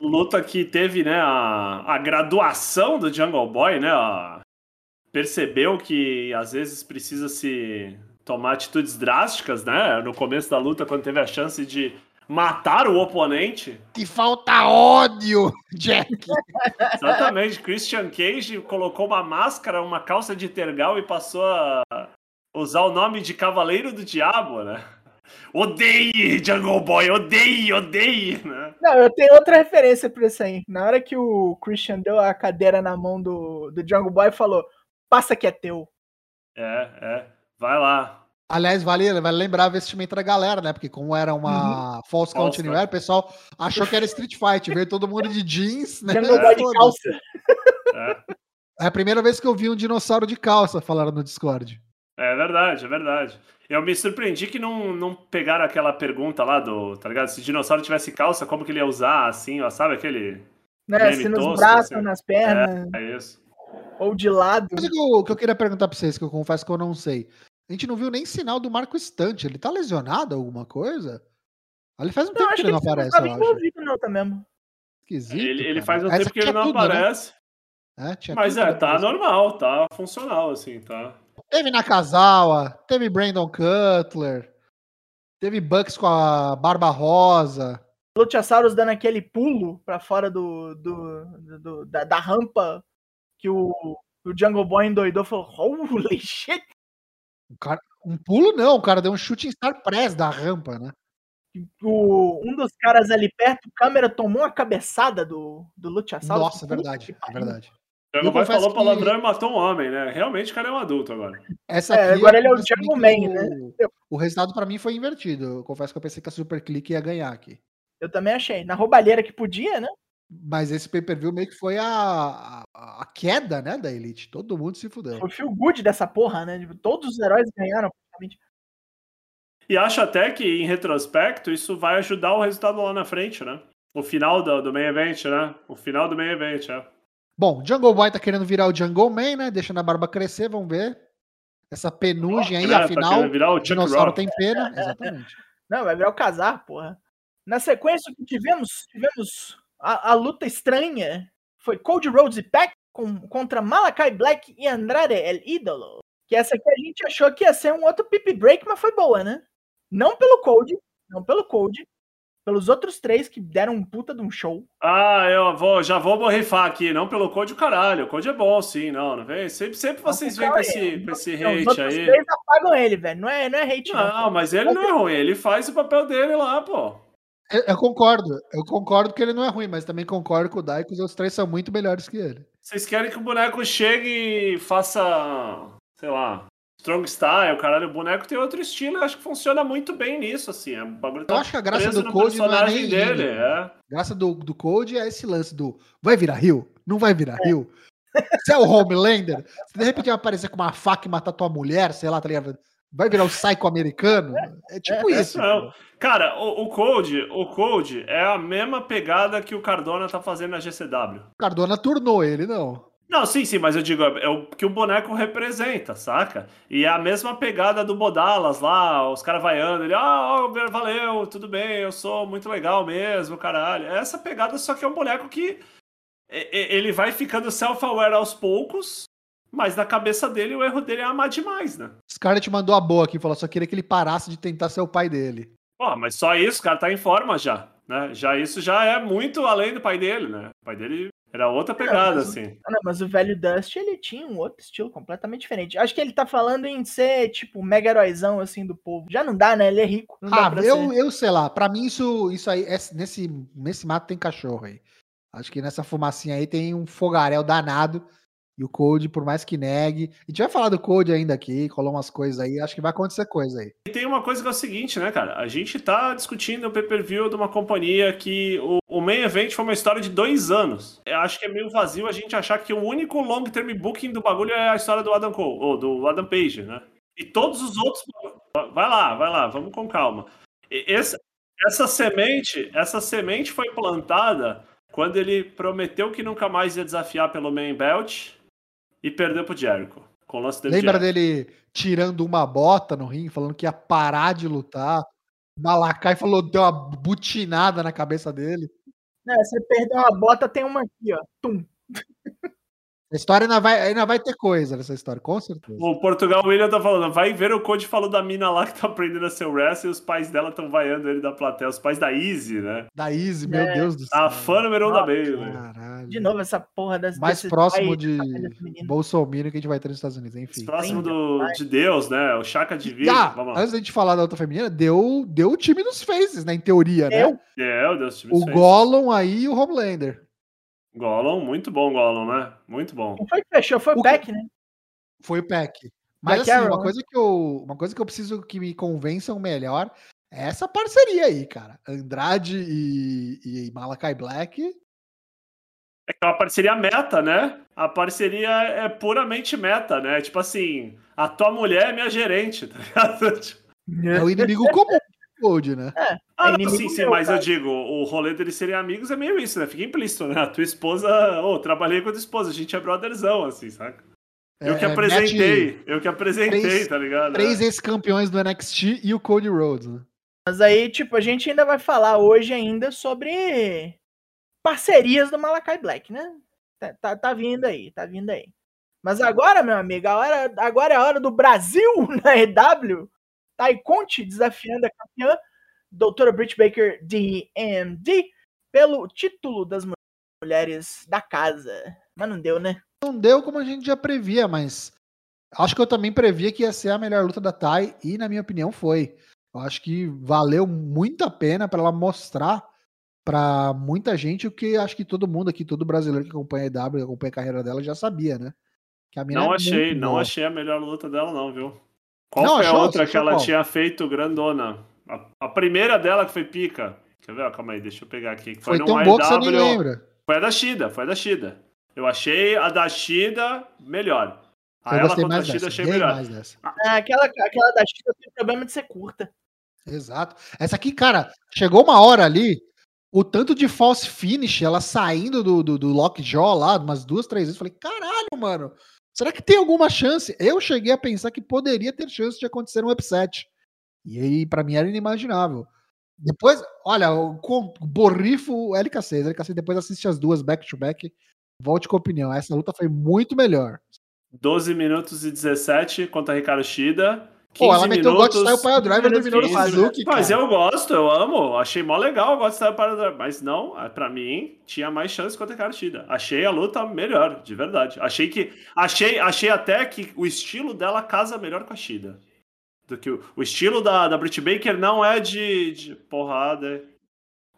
Luta que teve, né, a, a graduação do Jungle Boy, né? A, percebeu que às vezes precisa se tomar atitudes drásticas, né? No começo da luta, quando teve a chance de matar o oponente. Te falta ódio, <laughs> Jack. Exatamente. Christian Cage colocou uma máscara, uma calça de tergal e passou a usar o nome de Cavaleiro do Diabo, né? Odeie, Jungle Boy, odeie, odeie, né? Não, eu tenho outra referência pra isso aí. Na hora que o Christian deu a cadeira na mão do, do Jungle Boy, falou: passa que é teu. É, é. Vai lá. Aliás, vale, vale lembrar a vestimenta da galera, né? Porque como era uma uhum. false count anywhere, o pessoal achou que era Street Fight. Veio todo mundo de jeans, né? Boy de calça. É. é a primeira vez que eu vi um dinossauro de calça, falaram no Discord. É verdade, é verdade. Eu me surpreendi que não, não pegaram aquela pergunta lá do, tá ligado? Se dinossauro tivesse calça, como que ele ia usar, assim, ó, sabe aquele... Né, se nos tosco, braços, assim. nas pernas. É, é isso. Ou de lado. Mas o que, eu, que eu queria perguntar pra vocês, que eu confesso que eu não sei. A gente não viu nem sinal do Marco Estante. Ele tá lesionado alguma coisa? Ele faz um tempo que ele não aparece, não eu acho. Não, tá mesmo. Esquisito. Ele, ele faz um tempo que ele não tudo, né? aparece. Né? É, Mas é, tá normal, tá funcional, assim, tá. Teve Nakazawa, teve Brandon Cutler, teve Bucks com a Barba Rosa. Luchasaurus dando aquele pulo para fora do, do, do da, da, rampa que o, o Jungle Boy endoidou falou: Holy <laughs> shit! Um, cara, um pulo não, o cara deu um chute em Star Press da rampa, né? O, um dos caras ali perto, o câmera tomou a cabeçada do, do Luchasaurus. Nossa, é verdade, é verdade. Jungle Boy falou que... palavrão e matou um homem, né? Realmente o cara é um adulto agora. Essa é, agora ele é o Jungle Man, né? O resultado para mim foi invertido. Eu confesso que eu pensei que a Super Click ia ganhar aqui. Eu também achei. Na roubalheira que podia, né? Mas esse pay-per-view meio que foi a, a, a, queda, né, da Elite. Todo mundo se fudeu. Foi o feel good dessa porra, né? Tipo, todos os heróis ganharam praticamente. E acho até que, em retrospecto, isso vai ajudar o resultado lá na frente, né? O final do, do main event, né? O final do main event, é. Bom, Jungle Boy tá querendo virar o Jungle Man, né? Deixando a barba crescer, vamos ver. Essa penugem aí, tá afinal, o, o dinossauro tem pena. Exatamente. Não, vai virar o casar, porra. Na sequência, tivemos, tivemos a, a, luta estranha. Foi Cold Rhodes e Pac com, contra Malakai Black e Andrade El Ídolo. Que essa aqui a gente achou que ia ser um outro pip break, mas foi boa, né? Não pelo Cold, não pelo Cold, pelos outros três que deram um puta de um show. Ah, eu vou, já vou borrifar aqui, não pelo Code caralho. O Code é bom, sim, não, não vem? Sempre, sempre vocês vêm com esse, com esse não, hate os aí. Os três apagam ele, velho. Não é, não é hate, não. Não, mas ele não é ruim, ele faz o papel dele lá, pô. Eu, eu, concordo, eu concordo que ele não é ruim, mas também concordo com o Dai que os outros três são muito melhores que ele. Vocês querem que o boneco chegue e faça, sei lá, Strong Style, caralho, o boneco tem outro estilo, eu acho que funciona muito bem nisso, assim. É, bagulho eu acho que a graça do Code não é nem dele, é. A graça do, do Code é esse lance do vai virar Rio? Não vai virar é. Rio? Você é o Homelander? Se de repente vai aparecer com uma faca e matar tua mulher, sei lá, tá ligado? Vai virar o psycho americano? É tipo é, isso. Não. Cara, o, o, Code, o Code é a mesma pegada que o Cardona tá fazendo na GCW. Cardona turnou ele, não. Não, sim, sim, mas eu digo, é o que o boneco representa, saca? E é a mesma pegada do Bodalas lá, os caras vaiando, ele, ah, oh, valeu, tudo bem, eu sou muito legal mesmo, caralho. É essa pegada, só que é um boneco que ele vai ficando self-aware aos poucos, mas na cabeça dele o erro dele é amar demais, né? Scarlett mandou a boa aqui, falou, só queria que ele parasse de tentar ser o pai dele. Pô, mas só isso, o cara tá em forma já, né? Já isso já é muito além do pai dele, né? O pai dele era outra pegada, não, assim. Não, mas o velho Dust, ele tinha um outro estilo completamente diferente. Acho que ele tá falando em ser, tipo, mega heróizão, assim, do povo. Já não dá, né? Ele é rico. ah, eu, eu sei lá. Pra mim, isso, isso aí, é, nesse, nesse mato tem cachorro aí. Acho que nessa fumacinha aí tem um fogaréu danado. E o Code, por mais que negue. A gente vai falar do Code ainda aqui, colou umas coisas aí, acho que vai acontecer coisa aí. E tem uma coisa que é o seguinte, né, cara? A gente tá discutindo o pay-per-view de uma companhia que o, o main event foi uma história de dois anos. Eu acho que é meio vazio a gente achar que o único long-term booking do bagulho é a história do Adam Cole, ou do Adam Page, né? E todos os outros. Vai lá, vai lá, vamos com calma. Esse, essa semente, essa semente foi plantada quando ele prometeu que nunca mais ia desafiar pelo main belt e perdeu pro Jericho. Com o lance dele Lembra Jericho. dele tirando uma bota no ringue, falando que ia parar de lutar? Malakai falou, deu uma butinada na cabeça dele. É, você perdeu uma bota, tem uma aqui, ó. Tum. A história ainda vai, ainda vai ter coisa nessa história, com certeza. O Portugal William tá falando, vai ver o Code falou da mina lá que tá aprendendo a ser wrestler e os pais dela estão vaiando ele da plateia, os pais da Easy, né? Da Easy, meu É. Deus do céu. A fã número um da Bailey. Caralho. De novo, essa porra das Mais próximo de. Bolsonaro que a gente vai ter nos Estados Unidos, enfim. Próximo do, de Deus, né? O Chaka de Vida. Ah, Vamos lá. antes da gente falar da outra feminina, deu, deu o time dos faces, né? Em teoria, né? Eu? É, o Deus time O Gollum aí e o Homelander. Gollum, muito bom Gollum, né? Muito bom. Não foi que fechou, foi o Peck, né? Foi o Peck. Mas Black assim, Arrow, uma né? coisa, que eu, uma coisa que eu preciso que me convençam melhor é essa parceria aí, cara. Andrade e, e Malakai Black. É que é uma parceria meta, né? A parceria é puramente meta, né? Tipo assim, a tua mulher é minha gerente, tá ligado? <laughs> Tipo, É o inimigo comum Gold, né? Ah, É não, sim, sim, meu, mas eu cara. digo, o rolê deles serem amigos é meio isso, né? Fica implícito, né? A tua esposa, ô, trabalhei com a tua esposa, a gente é brotherzão, assim, saca? Eu que É, apresentei, mete eu que apresentei, três- tá ligado? Três ex-campeões do NXT e o Cody Rhodes, né? Mas aí, tipo, a gente ainda vai falar hoje ainda sobre parcerias do Malakai Black, né? Tá, tá, tá vindo aí, tá vindo aí. Mas agora, meu amigo, a hora, agora é a hora do Brasil <laughs> na EW. Tai Conte desafiando a campeã, doutora Britt Baker DMD, pelo título das mu- mulheres da casa. Mas não deu, né? Não deu como a gente já previa, mas acho que eu também previa que ia ser a melhor luta da Tai e, na minha opinião, foi. Eu acho que valeu muito a pena para ela mostrar para muita gente o que acho que todo mundo aqui, todo brasileiro que acompanha a EW, que acompanha a carreira dela, já sabia, né? Que a mina Não é achei, não boa. achei a melhor luta dela, não, viu? Qual Não, foi a outra que ela qual? tinha feito grandona? A, a primeira dela que foi pica. Quer ver? Ó, Calma aí, deixa eu pegar aqui. que Foi no tão boa que você nem lembra. Foi a da Shida, foi a da Shida. Eu achei a da Shida melhor. A Eu ela gostei mais Shida dessa. achei melhor. mais dessa. Ah, Aquela, aquela da Chica tem problema de ser curta. Exato. Essa aqui, cara, chegou uma hora ali, o tanto de false finish, ela saindo do, do, do lockjaw lá, umas duas, três vezes, falei, caralho, mano, será que tem alguma chance? Eu cheguei a pensar que poderia ter chance de acontecer um upset. E aí, pra mim, era inimaginável. Depois, olha, o borrifo o LK6. LK6 depois assiste as duas back-to-back. Volte com a opinião. Essa luta foi muito melhor. 12 minutos e 17 contra Ricardo Shida. Pô, ela 15 meteu o God minutos, Style Pile Driver 15 terminou no minutos, Suzuki, Mas cara. eu gosto, eu amo. Achei mó legal o God Style Pile Driver. Mas não, ah, pra mim, tinha mais chance contra a Shida. Achei a luta melhor, de verdade. Achei que. Achei, achei até que o estilo dela casa melhor com a Shida. Do que o, o estilo da, da Britt Baker não é de, de porrada.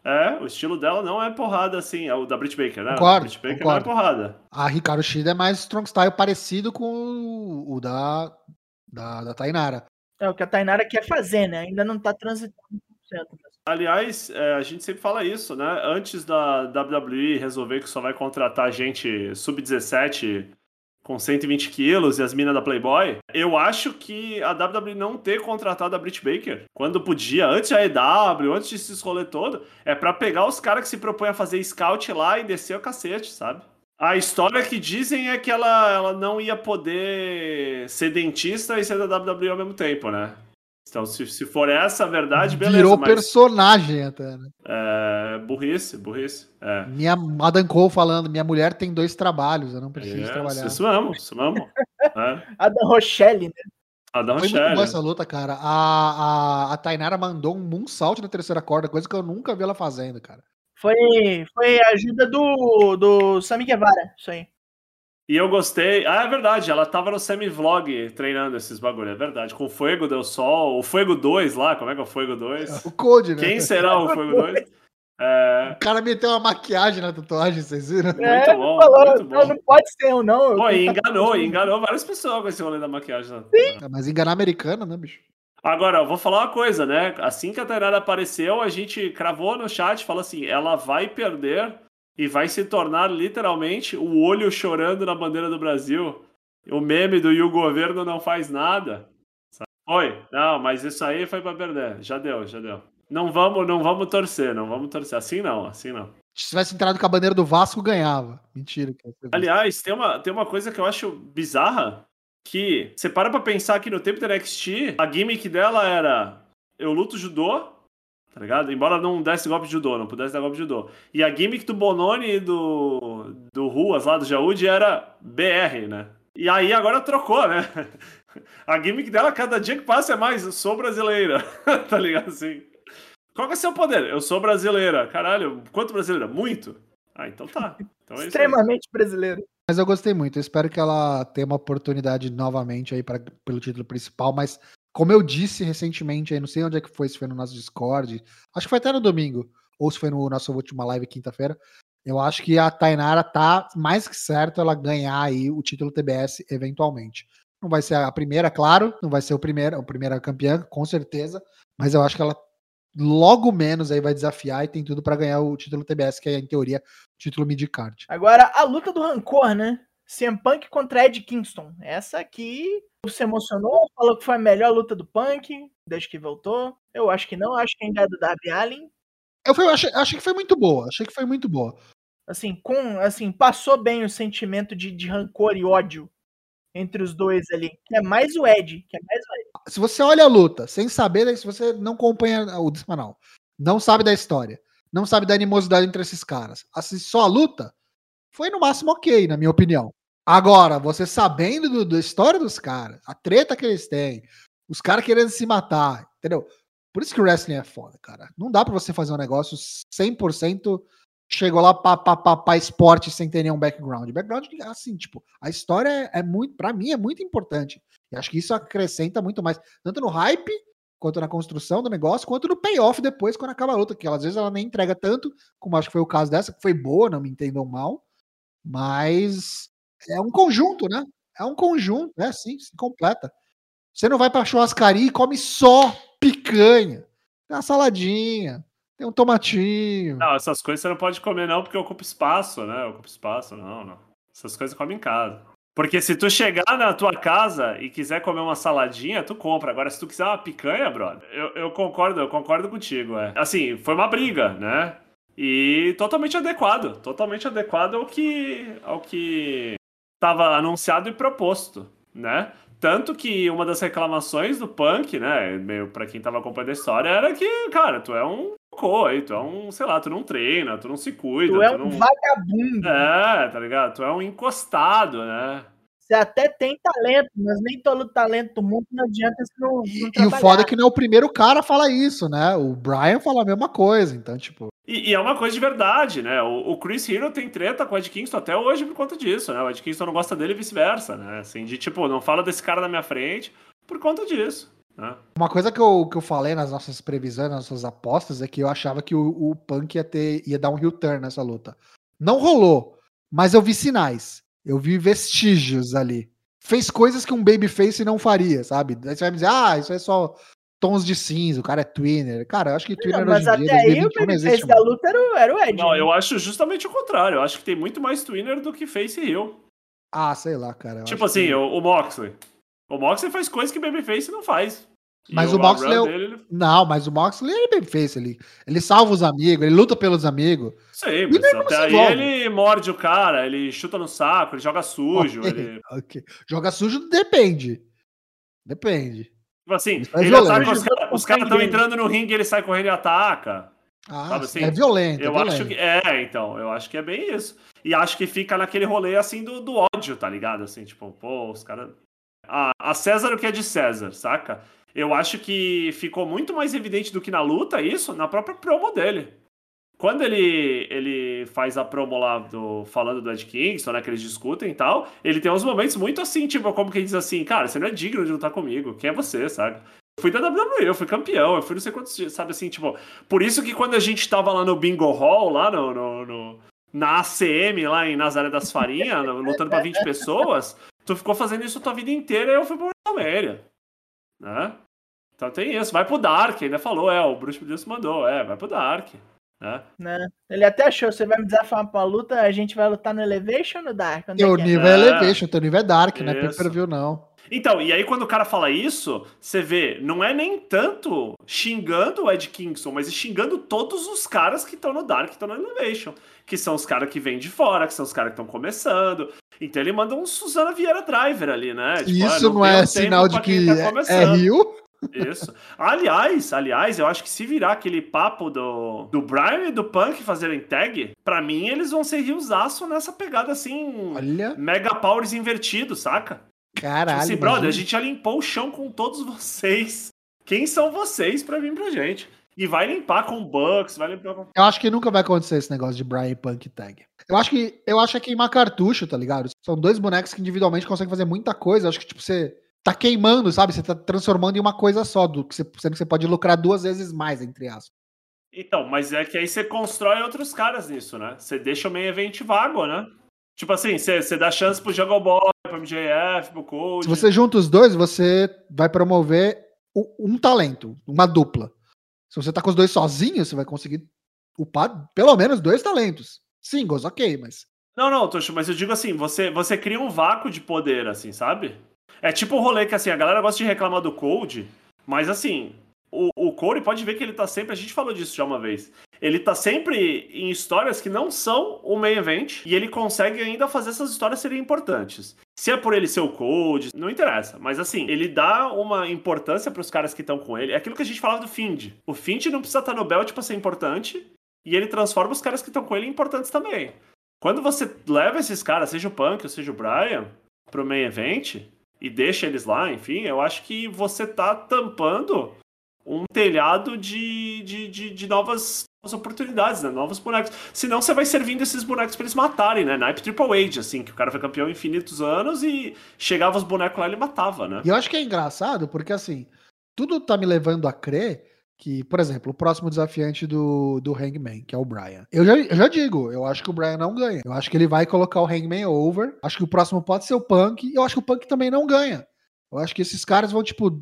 É, o estilo dela não é porrada assim, é o da Britt Baker, né? Concordo, a Britt Baker concordo. não é porrada. A Ricardo Shida é mais strong style parecido com o da, da, da Tainara. É o que a Tainara quer fazer, né? Ainda não tá transitando 100%. Aliás, é, a gente sempre fala isso, né? Antes da WWE resolver que só vai contratar gente sub-17 com 120 quilos e as minas da Playboy, eu acho que a WWE não ter contratado a Britt Baker, quando podia, antes da EW, antes desse rolê todo, é pra pegar os caras que se propõem a fazer scout lá e descer o cacete, sabe? A história que dizem é que ela, ela não ia poder ser dentista e ser da WWE ao mesmo tempo, né? Então, se, se for essa a verdade, beleza. Virou mas... personagem até, né? É, burrice, burrice. É. Minha Adam Cole falando, minha mulher tem dois trabalhos, eu não preciso Yes, trabalhar. Isso mesmo, isso mesmo. é. <laughs> A da Rochelle, né? A da Foi muito Rochelle. boa essa luta, cara. A, a, a Tainara mandou um moonsault na terceira corda, coisa que eu nunca vi ela fazendo, cara. Foi, foi a ajuda do, do Sami Guevara, isso aí. E eu gostei. Ah, é verdade, ela tava no semi-vlog treinando esses bagulho, é verdade. Com o Fuego del Sol, o Fuego 2 lá, como é que é o Fuego 2? O Code, né? Quem será o Fuego 2? <laughs> É... O cara meteu uma maquiagem na tatuagem, vocês viram? É, Muito bom, falou, muito bom. Não, não pode ser eu, não. Pô, e enganou, enganou várias pessoas com esse rolê da maquiagem. né? É, Mas enganar americano, né, bicho? Agora, eu vou falar uma coisa, né? Assim que a Tainara apareceu, a gente cravou no chat, falou assim, ela vai perder e vai se tornar literalmente o olho chorando na bandeira do Brasil. O meme do e o governo não faz nada. Foi. Não, mas isso aí foi pra perder. Já deu, já deu. Não vamos, não vamos torcer, não vamos torcer. Assim não, assim não. Se tivesse entrado com a bandeira do Vasco, ganhava. Mentira. Aliás, tem uma, tem uma coisa que eu acho bizarra, que você para pra pensar que no tempo da NXT, a gimmick dela era eu luto judô, tá ligado? Embora não desse golpe de judô, não pudesse dar golpe de judô. E a gimmick do Bononi e do, do Ruas lá do Jaúde era BR, né? E aí agora trocou, né? <laughs> A gimmick dela, cada dia que passa, é mais eu sou brasileira, <laughs> tá ligado? Assim. Qual que é o seu poder? Eu sou brasileira. Caralho, quanto brasileira? Muito? Ah, então tá. Então é. Extremamente brasileiro. Mas eu gostei muito. Eu espero que ela tenha uma oportunidade novamente aí pra, pelo título principal. Mas, como eu disse recentemente, aí, não sei onde é que foi, se foi no nosso Discord. Acho que foi até no domingo. Ou se foi no nossa última live quinta-feira. Eu acho que a Tainara tá mais que certo ela ganhar aí o título TBS eventualmente. Não vai ser a primeira, claro. Não vai ser o primeiro, a primeira campeã, com certeza. Mas eu acho que ela logo menos aí vai desafiar e tem tudo pra ganhar o título TBS, que é, em teoria, o título mid-card. Agora, a luta do Rancor, né? CM Punk contra Ed Kingston. Essa aqui se emocionou, falou que foi a melhor luta do Punk desde que voltou. Eu acho que não, acho que ainda é do Darby Allin. Eu, eu achei, achei que foi muito boa, achei que foi muito boa. Assim, com, assim, passou bem o sentimento de, de rancor e ódio entre os dois ali. Que é mais o Ed, que é mais o Ed. Se você olha a luta sem saber, se você não acompanha o semanal, não sabe da história, não sabe da animosidade entre esses caras, assiste só a luta, foi no máximo ok, na minha opinião. Agora, você sabendo do- da história dos caras, a treta que eles têm, os caras querendo se matar, entendeu? Por isso que o wrestling é foda, cara. Não dá pra você fazer um negócio 100% chegou lá pra esporte sem ter nenhum background. Background, assim, tipo, a história é, é muito, pra mim, é muito importante. E acho que isso acrescenta muito mais, tanto no hype, quanto na construção do negócio, quanto no payoff depois, quando acaba a luta, que às vezes ela nem entrega tanto, como acho que foi o caso dessa, que foi boa, não me entendam mal, mas é um conjunto, né? É um conjunto, é assim, se completa. Você não vai pra churrascaria e come só picanha. Tem uma saladinha, tem um tomatinho. Não, essas coisas você não pode comer, não, porque ocupa espaço, né? Ocupa espaço, não, não. Essas coisas come em casa. Porque se tu chegar na tua casa e quiser comer uma saladinha, tu compra. Agora, se tu quiser uma picanha, brother, eu, eu concordo, eu concordo contigo. É. Assim, foi uma briga, né? E totalmente adequado. Totalmente adequado ao que. ao que estava anunciado e proposto, né? Tanto que uma das reclamações do Punk, né, meio pra quem tava acompanhando a história, era que, cara, tu é um cocô tu é um, sei lá, tu não treina, tu não se cuida, Tu é um não... vagabundo. É, tá ligado? Tu é um encostado, né? Você até tem talento, mas nem todo talento do mundo não adianta se não, E, não e o foda é que não é o primeiro cara a falar isso, né? O Brian fala a mesma coisa, então, tipo, E, e é uma coisa de verdade, né? O, o Chris Hero tem treta com o Ed Kingston até hoje por conta disso, né? O Ed Kingston não gosta dele e vice-versa, né? Assim, de tipo, não fala desse cara na minha frente por conta disso, né? Uma coisa que eu, que eu falei nas nossas previsões, nas nossas apostas, é que eu achava que o, o Punk ia, ter, ia dar um heel turn nessa luta. Não rolou, mas eu vi sinais. Eu vi vestígios ali. Fez coisas que um babyface não faria, sabe? Aí você vai me dizer, ah, isso é só tons de cinza, o cara é twinner. Cara, eu acho que twinner Não, mas hoje em dia, até aí o 2021, não existe babyface da luta era, o- era o Ed. Não, né? eu acho justamente o contrário. Eu acho que tem muito mais Twinner do que Face Hill. Ah, sei lá, cara. eu Tipo acho assim, que- o, o Moxley. O Moxley faz coisas que Babyface não faz. E Mas o Moxley é o- dele, ele- Não, mas o Moxley é babyface ali. Ele salva os amigos, ele luta pelos amigos. Sei, mas até se aí envolve. ele morde o cara, ele chuta no saco, ele joga sujo, Ok, ele... <laughs> ok. Joga sujo depende. Depende. Tipo assim, é ele violento. ataca os caras, os caras estão entrando no ringue, ele sai correndo e ataca. Ah, assim? é violento. Eu é acho violento. que. É, então, eu acho que é bem isso. E acho que fica naquele rolê assim do, do ódio, tá ligado? Assim, tipo, pô, os caras. A, a César o que é de César, saca? Eu acho que ficou muito mais evidente do que na luta isso, na própria promo dele. Quando ele, ele faz a promo lá do, falando do Ed Kingston, né, que eles discutem e tal, ele tem uns momentos muito assim, tipo, como que ele diz assim, cara, você não é digno de lutar comigo, quem é você, sabe? fui da WWE, eu fui campeão, eu fui não sei quantos dias, sabe assim, tipo, por isso que quando a gente tava lá no Bingo Hall, lá no, no, no na ACM, lá em Nazaré das Farinhas, lutando pra 20 pessoas, tu ficou fazendo isso a tua vida inteira e eu fui pro WrestleMania, né? Então tem isso, vai pro Dark, ainda falou, é, o Bruce Deus mandou, é, vai pro Dark, né? né? Ele até achou, você vai me desafiar pra luta, a gente vai lutar no Elevation ou no Dark? Onde Teu é que é? nível é, Elevation, teu nível é Dark, não é Isso. pay-per-view, não. Então, e aí quando o cara fala isso, você vê, não é nem tanto xingando o Ed Kingston, mas xingando todos os caras que estão no Dark, que estão no Elevation. Que são os caras que vêm de fora, que são os caras que estão começando. Então ele manda um Suzana Vieira Driver ali, né? Tipo, ah, Isso não, tem é sinal de que tá é. Rio? Isso. Aliás, aliás, eu acho que se virar aquele papo do, do Brian e do Punk fazerem tag, pra mim eles vão ser riozaço nessa pegada assim. Olha, Mega Powers invertido, saca? Caralho. Tipo assim, brother, a gente já limpou o chão com todos <laughs> vocês. Quem são vocês pra vir pra gente? E vai limpar com Bucks, vai limpar com. Eu acho que nunca vai acontecer esse negócio de Brian Punk Tag. Eu acho que eu acho que é queimar cartucho, tá ligado? São dois bonecos que individualmente conseguem fazer muita coisa. Eu acho que tipo você tá queimando, sabe? Você tá transformando em uma coisa só, do que você, sendo que você pode lucrar duas vezes mais entre aspas. Então, mas é que aí você constrói outros caras nisso, né? Você deixa o main event vago, né? Tipo assim, você, você dá chance pro Jungle Boy, MJF, pro. Se você junta os dois, você vai promover um talento, uma dupla. Se você tá com os dois sozinhos, você vai conseguir upar pelo menos dois talentos. Singles, ok, mas. Não, não, Tocho, mas eu digo assim, você, você cria um vácuo de poder, assim, sabe? É tipo o rolê que, assim, a galera gosta de reclamar do Cold, mas, assim, o, o Corey pode ver que ele tá sempre, a gente falou disso já uma vez, ele tá sempre em histórias que não são o main event, e ele consegue ainda fazer essas histórias serem importantes. Se é por ele ser o Cold, não interessa, mas, assim, ele dá uma importância pros caras que estão com ele. É aquilo que a gente falava do Find. O Find não precisa estar no belt pra ser importante, e ele transforma os caras que estão com ele em importantes também. Quando você leva esses caras, seja o Punk ou seja o Brian, pro main event e deixa eles lá, enfim, eu acho que você tá tampando um telhado de, de, de, de novas, novas oportunidades, né? Novos bonecos. Senão você vai servindo esses bonecos pra eles matarem, né? Naipe Triple H, assim, que o cara foi campeão infinitos anos e chegava os bonecos lá e ele matava, né? E eu acho que é engraçado porque, assim, tudo tá me levando a crer que, por exemplo, o próximo desafiante do, do Hangman, que é o Brian. Eu já, eu já digo, eu acho que o Brian não ganha. Eu acho que ele vai colocar o Hangman over. Acho que o próximo pode ser o Punk. E eu acho que o Punk também não ganha. Eu acho que esses caras vão, tipo,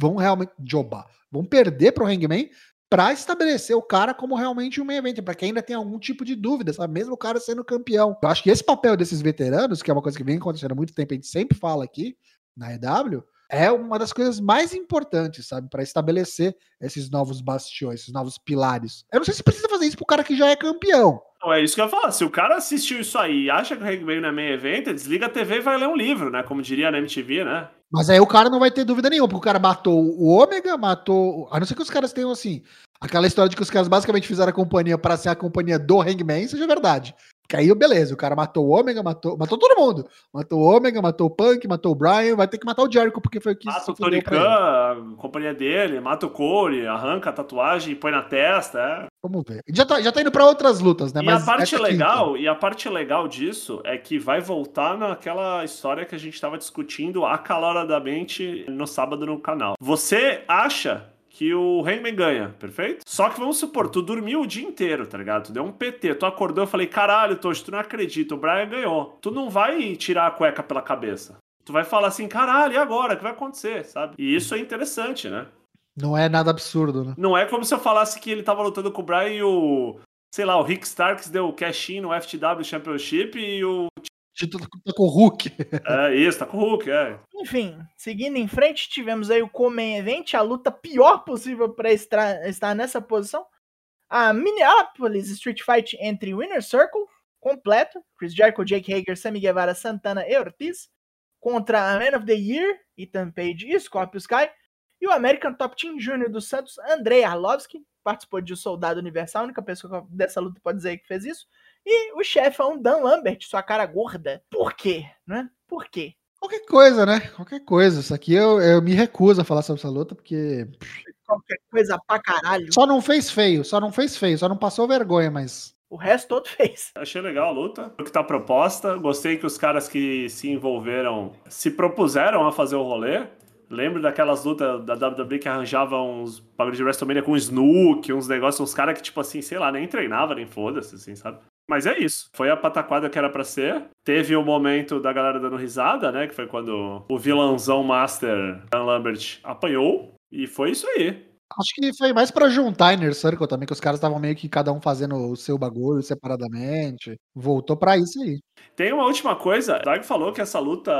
vão realmente jobar. Vão perder pro Hangman pra estabelecer o cara como realmente um main event, pra quem ainda tem algum tipo de dúvida, sabe? Mesmo o cara sendo campeão. Eu acho que esse papel desses veteranos, que é uma coisa que vem acontecendo há muito tempo, a gente sempre fala aqui na EW, é uma das coisas mais importantes, sabe? Pra estabelecer esses novos bastiões, esses novos pilares. Eu não sei se precisa fazer isso pro cara que já é campeão. Então, é isso que eu ia falar. Se o cara assistiu isso aí e acha que o Hangman não é main event, desliga a TV e vai ler um livro, né? Como diria na MTV, né? Mas aí o cara não vai ter dúvida nenhuma, porque o cara matou o Ômega, matou. A não ser que os caras tenham assim. Aquela história de que os caras basicamente fizeram a companhia para ser a companhia do Hangman, seja verdade. Aí, beleza, o cara matou o Ômega, matou, matou todo mundo. Matou o Ômega, matou o Punk, matou o Brian, vai ter que matar o Jericho, porque foi o que Mata o Tony. Khan, companhia dele, mata o Corey, arranca a tatuagem e põe na testa. É. Vamos ver. Já tá, já tá indo pra outras lutas, né? E Mas a parte é quinta. legal, e a parte legal disso é que vai voltar naquela história que a gente estava discutindo acaloradamente no sábado no canal. Você acha que o Hangman ganha, perfeito? Só que vamos supor, tu dormiu o dia inteiro, tá ligado? Tu deu um PT, tu acordou e falei, caralho, Tocho, tu não acredita, o Brian ganhou. Tu não vai tirar a cueca pela cabeça. Tu vai falar assim, caralho, e agora? O que vai acontecer, sabe? E isso é interessante, né? Não é nada absurdo, né? Não é como se eu falasse que ele tava lutando com o Brian e o. Sei lá, o Rick Starks deu o cash-in no FTW Championship e o. Tito tá com o Hulk. É isso, tá com o Hulk, é. Enfim, seguindo em frente, tivemos aí o Comen Event, a luta pior possível para estar, estar nessa posição. A Minneapolis Street Fight entre Winner Circle, completo. Chris Jericho, Jake Hager, Sammy Guevara, Santana e Ortiz. Contra a Man of the Year, Ethan Page e Scorpio Sky. E o American Top Team Júnior dos Santos, Andrei Arlovski. Participou de Soldado Universal, a única pessoa dessa luta pode dizer que fez isso. E o chefão Dan Lambert, sua cara gorda. Por quê? Né? Por quê? Qualquer coisa, né? Qualquer coisa. Isso aqui eu, eu me recuso a falar sobre essa luta, porque Qualquer coisa pra caralho. só não fez feio, só não fez feio, só não passou vergonha, mas. O resto todo fez. <laughs> Achei legal a luta. O que tá proposta. Gostei que os caras que se envolveram se propuseram a fazer o rolê. Lembro daquelas lutas da WWE que arranjavam uns bagulhos de WrestleMania com Snook, uns negócios, uns caras que, tipo assim, sei lá, nem treinava, nem foda-se, assim, sabe? Mas é isso. Foi a pataquada que era para ser. Teve o momento da galera dando risada, né? Que foi quando o vilãozão Master Dan Lambert apanhou. E foi isso aí. Acho que foi mais pra juntar Inner Circle também, que os caras estavam meio que cada um fazendo o seu bagulho separadamente. Voltou pra isso aí. Tem uma última coisa. O Dag falou que essa luta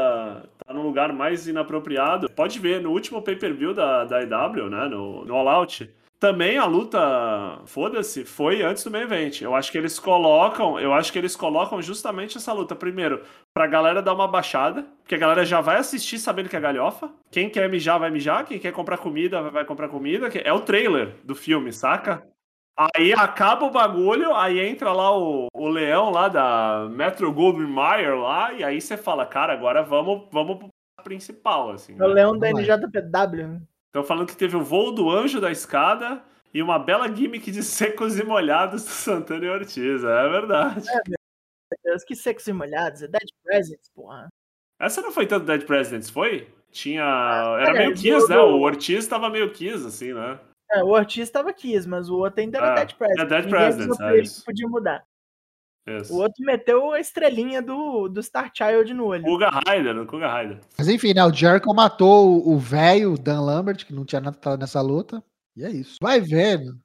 tá num lugar mais inapropriado. Pode ver, no último pay-per-view da, da IW, né? No, no All Out também a luta, foda-se, foi antes do main event. Eu acho que eles colocam, eu acho que eles colocam justamente essa luta primeiro pra galera dar uma baixada, porque a galera já vai assistir sabendo que é galhofa. Quem quer mijar vai mijar, quem quer comprar comida vai comprar comida, é o trailer do filme, saca? Aí acaba o bagulho, aí entra lá o, o leão lá da Metro Goldwyn Mayer lá, e aí você fala, cara, agora vamos, vamos pro principal, assim. É o né? leão da NJPW. Estão falando que teve o voo do anjo da escada e uma bela gimmick de <laughs> secos e molhados do Santana e Ortiz. É verdade. É, meu Deus, que secos e molhados. É Dead Presidents, porra. Essa não foi tanto Dead Presidents, foi? Tinha. Ah, era meio Kiss, né? O Ortiz tava meio Kiss, assim, né? É, o Ortiz tava Kiss, mas o outro ainda era é, Dead Presidents. É Dead Presidents, é isso. podia mudar. Isso. O outro meteu a estrelinha do, do Star Child no olho. Kuga Rider, no Kuga Rider. Mas enfim, né? O Jericho matou o velho Dan Lambert, que não tinha nada nessa luta. E é isso. Vai vendo.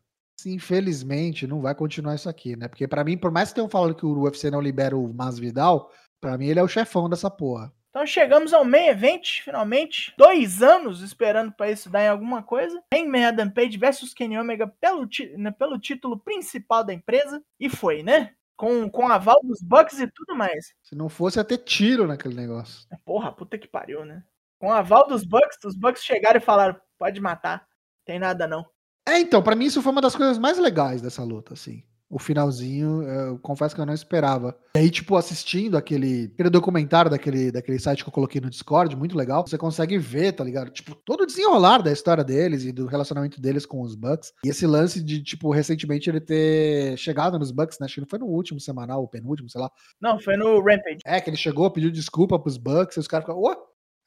Infelizmente, não vai continuar isso aqui, né? Porque para mim, por mais que tenham falado que o UFC não libera o Masvidal, para mim ele é o chefão dessa porra. Então chegamos ao main event, finalmente. Dois anos esperando para isso dar em alguma coisa. Hangman Adam Page versus Kenny Omega pelo, né, pelo título principal da empresa. E foi, né? Com, com aval dos Bucks e tudo mais. Se não fosse, ter tiro naquele negócio. Porra, puta que pariu, né? Com aval dos Bucks, os Bucks chegaram e falaram: pode matar, tem nada não. É, então, para mim isso foi uma das coisas mais legais dessa luta, assim o finalzinho, eu confesso que eu não esperava. E aí, tipo, assistindo aquele, aquele documentário daquele, daquele site que eu coloquei no Discord, muito legal, você consegue ver, tá ligado? Tipo, todo o desenrolar da história deles e do relacionamento deles com os Bucks. E esse lance de, tipo, recentemente ele ter chegado nos Bucks, né? Acho que não foi no último semanal, o penúltimo, sei lá. Não, foi no Rampage. É, que ele chegou, pediu desculpa pros Bucks, e os caras ficaram, ô,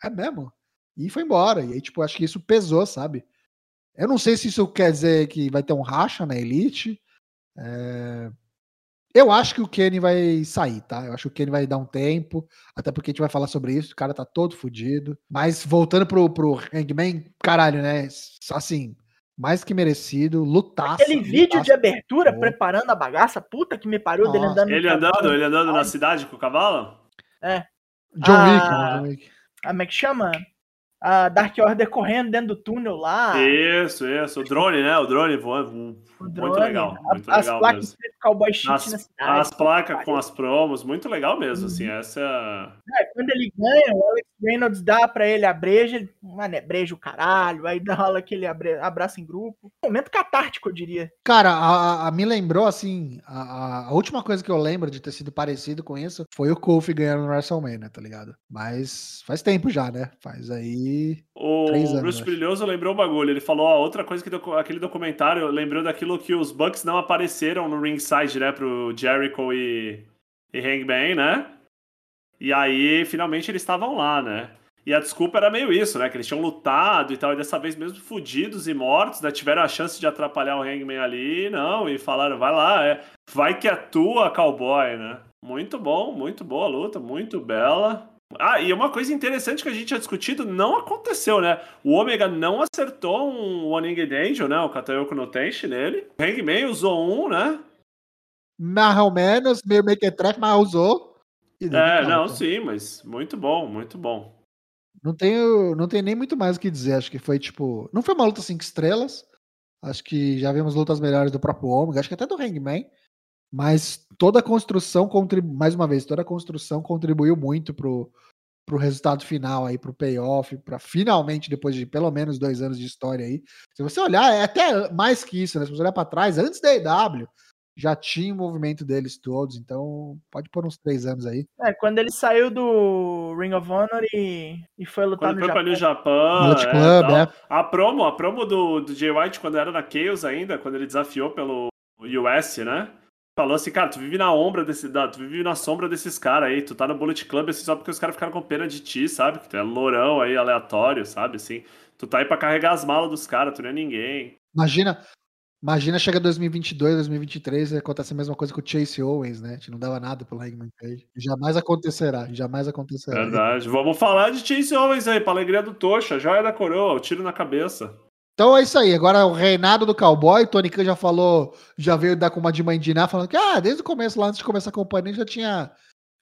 é mesmo? E foi embora. E aí, tipo, acho que isso pesou, sabe? Eu não sei se isso quer dizer que vai ter um racha na Elite, é... Eu acho que o Kenny vai sair, tá? Eu acho que o Kenny vai dar um tempo, até porque a gente vai falar sobre isso, o cara tá todo fudido. Mas voltando pro, pro Hangman, caralho, né? Assim, mais que merecido, lutar. Aquele vídeo de abertura pô. preparando a bagaça, puta que me pariu Nossa. dele andando. Ele andando, ele andando na cidade com o cavalo? É. John a... Wick, né? John Wick. A, como é que chama? A Dark Order correndo dentro do túnel lá. Isso, isso. O drone, né? O drone voando. O drone, muito legal. Muito as legal placas mesmo. cowboy shit as, na cidade. As placas com as promos, muito legal mesmo, assim, uhum. assim, essa... É, quando ele ganha, o Alex Reynolds dá pra ele a breja, ele, mano, é breja o caralho, aí dá aquele abraço em grupo. Momento catártico, eu diria. Cara, a, a me lembrou, assim, a, a, última coisa que eu lembro de ter sido parecido com isso foi o Kofi ganhando no WrestleMania, tá ligado? Mas faz tempo já, né? Faz aí... O anos, Bruce Brilhoso lembrou um bagulho. Ele falou, ó, outra coisa que do, aquele documentário lembrou daquilo que os Bucks não apareceram no ringside, né, pro Jericho e, e Hangman, né? E aí, finalmente, eles estavam lá, né? E a desculpa era meio isso, né? Que eles tinham lutado e tal, e dessa vez mesmo fudidos e mortos, né? Tiveram a chance de atrapalhar o Hangman ali, não, e falaram, vai lá, é, vai que é tua, cowboy, né? Muito bom, muito boa luta, muito bela. Ah, e uma coisa interessante que a gente tinha discutido não aconteceu, né? O Omega não acertou um One Angel, né? O Katayoko no Tenshi nele. O Hangman usou um, né? Mais ou menos, meio meio que trefe, mas usou. É, não, sim, mas muito bom, muito bom. Não tenho, não tenho nem muito mais o que dizer. Acho que foi tipo. Não foi uma luta cinco estrelas. Acho que já vimos lutas melhores do próprio Omega, acho que até do Hangman. Mas toda a construção, mais uma vez, toda a construção contribuiu muito pro, pro resultado final aí, pro payoff, para finalmente, depois de pelo menos dois anos de história aí. Se você olhar, é até mais que isso, né? Se você olhar para trás, antes da EW, já tinha o movimento deles todos, então pode pôr uns três anos aí. É, quando ele saiu do Ring of Honor e, e foi lutar quando no foi Japão. Japão é, Club, é. A promo, a promo do, do Jay White quando era na Chaos ainda, quando ele desafiou pelo US, né? Falou assim, cara, tu vive na ombra desse. Tu vive na sombra desses caras aí, tu tá no Bullet Club assim, só porque os caras ficaram com pena de ti, sabe? Que tu é lourão aí, aleatório, sabe? Assim, tu tá aí pra carregar as malas dos caras, tu não é ninguém. Imagina, imagina chega 2022, 2023 e acontece a mesma coisa com o Chase Owens, né? A gente não dava nada pelo Hangman Page. Jamais acontecerá, jamais acontecerá. Verdade. Vamos falar de Chase Owens aí, pra alegria do Tocha, joia da coroa, o tiro na cabeça. Então é isso aí. Agora o reinado do cowboy, Tony Khan já falou, já veio dar com uma de mandiná, falando que ah, desde o começo, lá antes de começar a companhia, já tinha,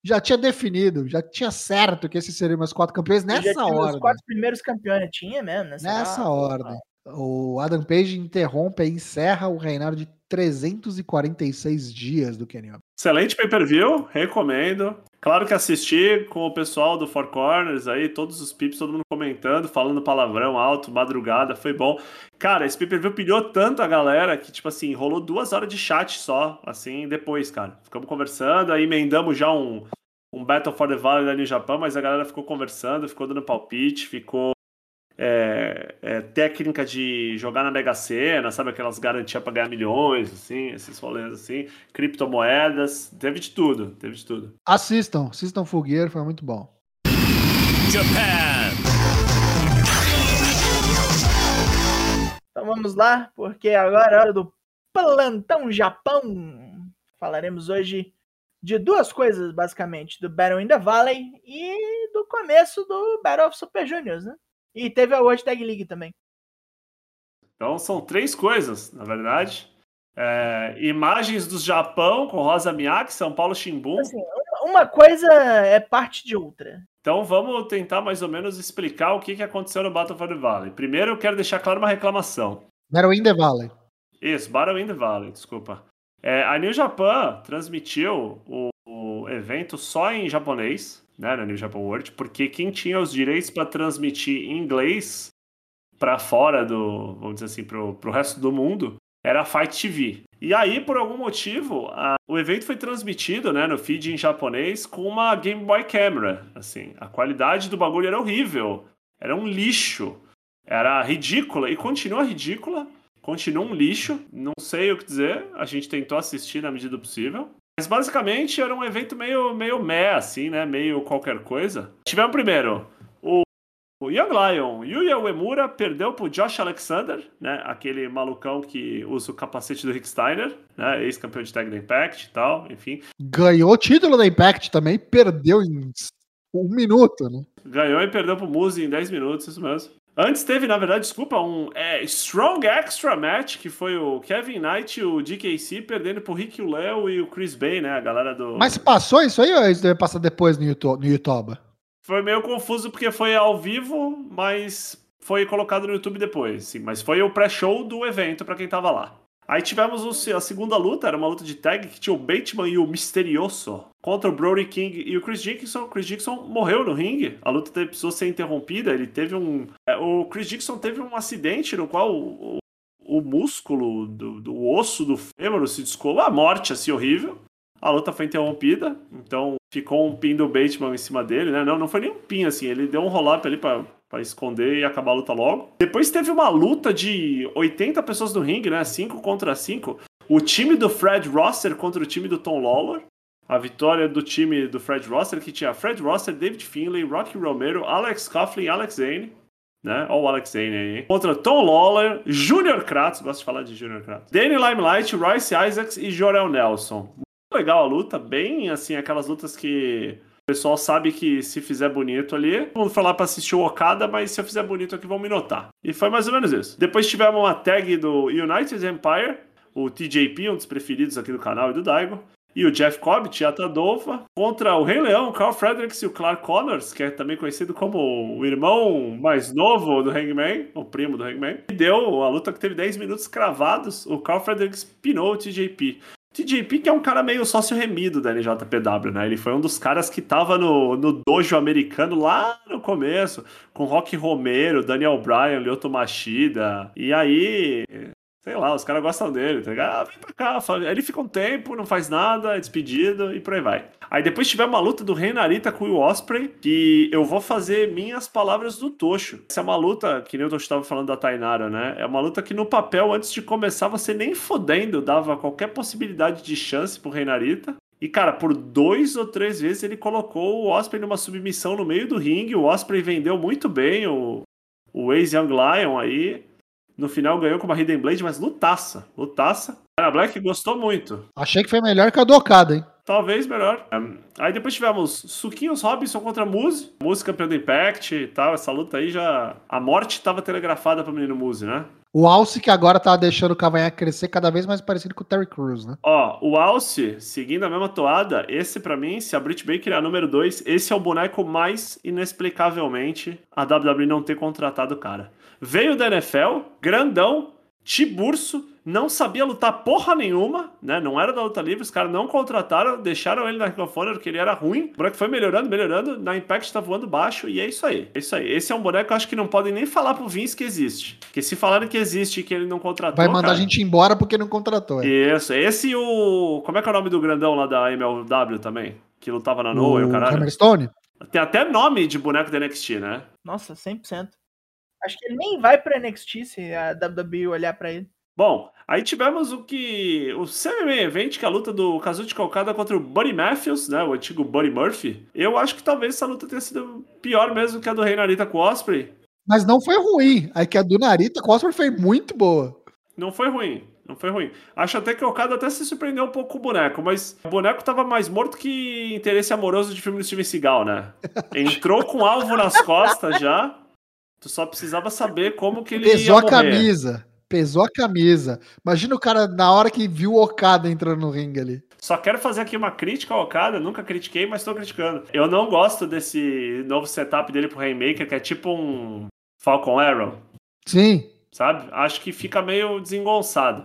já tinha definido, já tinha certo que esses seriam meus quatro campeões nessa ordem. Os quatro primeiros campeões tinha mesmo, nessa, nessa ordem. O Adam Page interrompe e encerra o reinado de 346 dias do Kenny Excelente pay-per-view, recomendo. Claro que assisti com o pessoal do Four Corners aí, todos os pips, todo mundo comentando, falando palavrão alto, madrugada, foi bom. Cara, esse pay-per-view pilhou tanto a galera que, tipo assim, rolou duas horas de chat só, assim, depois, cara. Ficamos conversando, aí emendamos já um, um Battle for the Valley ali no Japão, mas a galera ficou conversando, ficou dando palpite, ficou é, é, técnica de jogar na Mega Sena, sabe? Aquelas garantias para ganhar milhões, assim, esses rolês assim, criptomoedas, teve de tudo, teve de tudo. Assistam, assistam Fogueiro, foi muito bom. Japan. Então vamos lá, porque agora é hora do Plantão Japão. Falaremos hoje de duas coisas, basicamente, do Battle in the Valley e do começo do Battle of Super Juniors, né? E teve a World Tag League também. Então são três coisas, na verdade. É, imagens do Japão com Rosa Miyake, São Paulo Shimbun. Assim, uma coisa é parte de outra. Então vamos tentar mais ou menos explicar o que, que aconteceu no Battle for the Valley. Primeiro eu quero deixar claro uma reclamação. Battle in the Valley. Isso, Battle in the Valley, desculpa. É, a New Japan transmitiu o, o evento só em japonês né, na New Japan World, porque quem tinha os direitos para transmitir em inglês para fora do, vamos dizer assim, pro, pro resto do mundo, era a Fight TV. E aí, por algum motivo, a, o evento foi transmitido, né, no feed em japonês com uma Game Boy Camera, assim. A qualidade do bagulho era horrível, era um lixo, era ridícula e continua ridícula, continua um lixo, não sei o que dizer, a gente tentou assistir na medida do possível. Mas basicamente era um evento meio, meio meh, assim, né? Meio qualquer coisa. Tivemos primeiro o, o Young Lion, Yuya Uemura, perdeu pro Josh Alexander, né? Aquele malucão que usa o capacete do Rick Steiner, né? Ex-campeão de tag da Impact e tal, enfim. Ganhou o título da Impact também, perdeu em um minuto, né? Ganhou e perdeu pro Muzi em 10 minutos, isso mesmo. Antes teve, na verdade, desculpa, um é, Strong Extra Match, que foi o Kevin Knight e o DKC perdendo pro Rick o Léo e o Chris Bay, né? A galera do. Mas passou isso aí ou isso deve passar depois no YouTube? No YouTube? Foi meio confuso porque foi ao vivo, mas foi colocado no YouTube depois, sim. Mas foi o pré-show do evento para quem tava lá. Aí tivemos a segunda luta, era uma luta de tag que tinha o Bateman e o Misterioso contra o Brody King e o Chris Dickinson. O Chris Dickinson morreu no ringue, a luta precisou ser interrompida. Ele teve um. É, o Chris Dickinson teve um acidente no qual o, o, músculo do, do, osso do fêmur se descolou, a morte assim horrível. A luta foi interrompida, então ficou um pin do Bateman em cima dele, né? Não, não foi nem um pin assim, ele deu um roll-up ali pra para esconder e acabar a luta logo. Depois teve uma luta de 80 pessoas no ringue, né? 5 contra 5. O time do Fred Rosser contra o time do Tom Lawler. A vitória do time do Fred Rosser, que tinha Fred Rosser, David Finlay, Rocky Romero, Alex Coughlin Alex Zane. Né? Olha o Alex Zane aí. Contra Tom Lawler, Junior Kratos, gosto de falar de Junior Kratos. Danny Limelight, Royce Isaacs e Jorel Nelson. Muito legal a luta, bem assim, aquelas lutas que o pessoal sabe que se fizer bonito ali, vamos falar para assistir o Okada, mas se eu fizer bonito aqui vão me notar. E foi mais ou menos isso. Depois tivemos uma tag do United Empire, o TJP, um dos preferidos aqui do canal e do Daigo. E o Jeff Cobb, Tiata Dova, contra o Rei Leão, Carl Fredericks e o Clark Connors, que é também conhecido como o irmão mais novo do Hangman, o primo do Hangman. E deu a luta que teve 10 minutos cravados, o Carl Fredericks pinou o TJP. TJP, que é um cara meio sócio remido da NJPW, né? Ele foi um dos caras que tava no, no dojo americano lá no começo, com Rock Romero, Daniel Bryan, Lyoto Machida. E aí Sei lá, os caras gostam dele, tá ligado? Ah, vem pra cá. Aí ele fica um tempo, não faz nada, é despedido e por aí vai. Aí depois tiver uma luta do Rei Narita com o Osprey, que eu vou fazer minhas palavras do Tocho. Essa é uma luta, que nem o Tocho tava falando da Tainara, né? É uma luta que no papel, antes de começar, você nem fodendo dava qualquer possibilidade de chance pro Rei Narita. E, cara, por dois ou três vezes ele colocou o Osprey numa submissão no meio do ringue. O Osprey vendeu muito bem o, o ex-Young Lion aí. No final ganhou com uma Hidden Blade, mas lutaça, lutaça. A Black gostou muito. Achei que foi melhor que a do Okada, hein? Talvez melhor. Um, aí depois tivemos Suquinhos Robinson contra Muse. Muse campeão do Impact e tal. Essa luta aí já. A morte estava telegrafada pro menino Muse, né? O Alce que agora tá deixando o cavanhaque crescer cada vez mais parecido com o Terry Crews, né? Ó, o Alce, seguindo a mesma toada, esse pra mim, se a Britt Baker é a número 2, esse é o boneco mais inexplicavelmente a WWE não ter contratado o cara. Veio da NFL, grandão, tiburso, não sabia lutar porra nenhuma, né? Não era da luta livre, os caras não contrataram, deixaram ele na Honor, porque ele era ruim. O boneco foi melhorando, melhorando, na Impact tá voando baixo, e é isso aí. É isso aí. Esse é um boneco que eu acho que não podem nem falar pro Vince que existe. Porque se falarem que existe e que ele não contratou. Vai mandar cara, a gente embora porque não contratou. é. Isso, esse e o. Como é que é o nome do grandão lá da MLW também? Que lutava na Noah e o caralho. Hammerstone? Tem até nome de boneco da NXT, né? Nossa, 100%. Acho que ele nem vai pra NXT se a WWE olhar pra ele. Bom, aí tivemos o que. O semi-main event, que é a luta do Kazuchi Okada contra o Buddy Matthews, né? O antigo Buddy Murphy. Eu acho que talvez essa luta tenha sido pior mesmo que a do Rei Narita com o Osprey. Mas não foi ruim. Aí que a do Narita Cosper foi muito boa. Não foi ruim. Não foi ruim. Acho até que o Okada até se surpreendeu um pouco com o boneco, mas o boneco tava mais morto que interesse amoroso de filme do Steven Seagal, né? <laughs> Entrou com alvo nas costas já. Tu só precisava saber como que ele Pesou ia a camisa. Pesou a camisa. Imagina o cara na hora que viu o Okada entrando no ringue ali. Só quero fazer aqui uma crítica ao Okada, nunca critiquei, mas tô criticando. Eu não gosto desse novo setup dele pro Rainmaker, que é tipo um Falcon Arrow, Sim. sabe? Acho que fica meio desengonçado.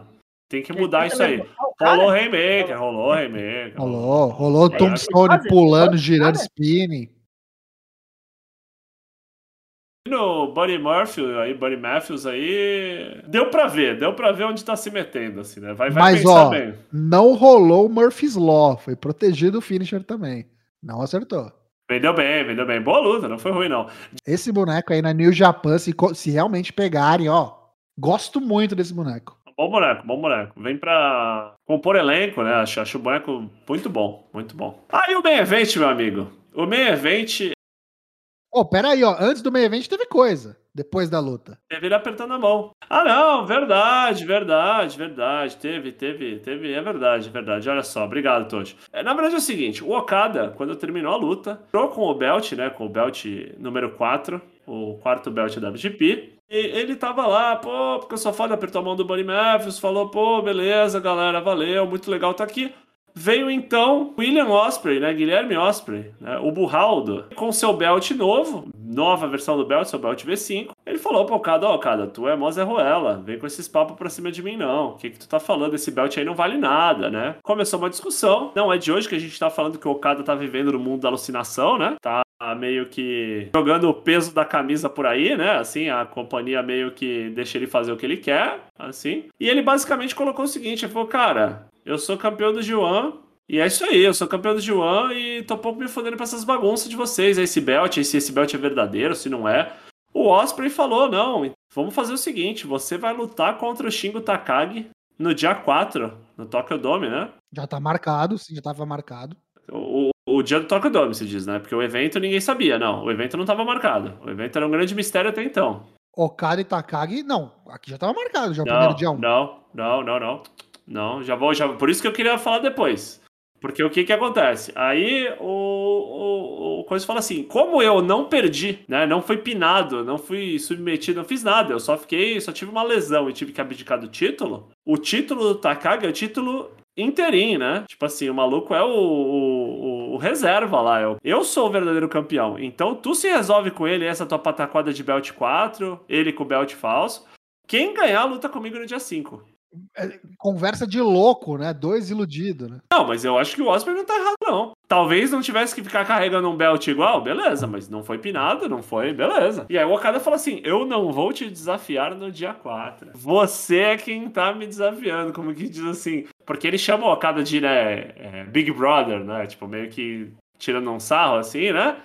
Tem que Ele mudar isso aí. Rolou Rainmaker, rolou Rainmaker. Rolou. Rolou o É, Tombstone pulando, girando, spinning. No Buddy Murphy, aí, Buddy Matthews aí. Deu pra ver, deu pra ver onde tá se metendo, assim, né? Vai, vai Mas, ó, bem. não rolou o Murphy's Law. Foi protegido o finisher também. Não acertou. Vendeu bem, vendeu bem. Boa luta, não foi ruim, não. Esse boneco aí na New Japan, se, se realmente pegarem, ó. Gosto muito desse boneco. Bom boneco, bom boneco. Vem pra compor elenco, né? Acho, acho o boneco muito bom, muito bom. Aí o main event, meu amigo. O main event Ô, pera aí, ó. Antes do meio evento teve coisa. Depois da luta. teve ele apertando a mão. Ah, não, verdade, verdade, verdade. Teve, teve, teve. É verdade, é verdade. Olha só, obrigado, Tojo. É, na verdade é o seguinte: o Okada, quando terminou a luta, entrou com o belt, né? Com o belt número 4, o quarto belt da WGP. E ele tava lá, pô, porque eu sou foda, apertou a mão do Buddy Matthews, falou, pô, beleza, galera, valeu, muito legal tá aqui. Veio então William Osprey, né? Guilherme Osprey, né? o Burraldo, com seu belt novo, nova versão do belt, seu belt V5. Ele falou pro Okada, ó, Okada, tu é mó Ruela, vem com esses papos pra cima de mim não. O que que tu tá falando? Esse belt aí não vale nada, né? Começou uma discussão. Não é de hoje que a gente tá falando que o Okada tá vivendo no mundo da alucinação, né? Tá meio que jogando o peso da camisa por aí, né? Assim, a companhia meio que deixa ele fazer o que ele quer, assim. E ele basicamente colocou o seguinte, ele falou, cara, eu sou campeão do G1, e é isso aí, eu sou campeão do G1 e tô pouco me fodendo pra essas bagunças de vocês, esse belt, se esse belt é verdadeiro, se não é. O Osprey falou, não, vamos fazer o seguinte, você vai lutar contra o Shingo Takagi no dia 4, no Tokyo Dome, né? Já tá marcado, sim, já tava marcado. O, o dia do Tokyo Dome, se diz, né? Porque o evento ninguém sabia, não. O evento não estava marcado. O evento era um grande mistério até então. Okada e Takagi, não. Aqui já tava marcado, já é o Não, primeiro dia 1. não, não, não, não. Não, já vou, já Por isso que eu queria falar depois. Porque o que que acontece? Aí o, o, o Coisa fala assim: como eu não perdi, né? Não fui pinado, não fui submetido, não fiz nada. Eu só fiquei, só tive uma lesão e tive que abdicar do título. O título do Takagi é o título inteirinho, né? Tipo assim, o maluco é o, o, o reserva lá. Eu, eu sou o verdadeiro campeão. Então tu se resolve com ele, essa tua pataquada de belt 4, ele com o belt falso. Quem ganhar luta comigo no dia 5. É, conversa de louco, né? Dois iludidos, né? Não, mas eu acho que o Osprey não tá errado, não. Talvez não tivesse que ficar carregando um belt igual, beleza, mas não foi pinado, não foi, beleza. E aí o Okada fala assim: Eu não vou te desafiar no dia 4. Você é quem tá me desafiando, como que diz assim. Porque ele chama o Okada de, né, é, Big Brother, né? Tipo, meio que tirando um sarro assim, né?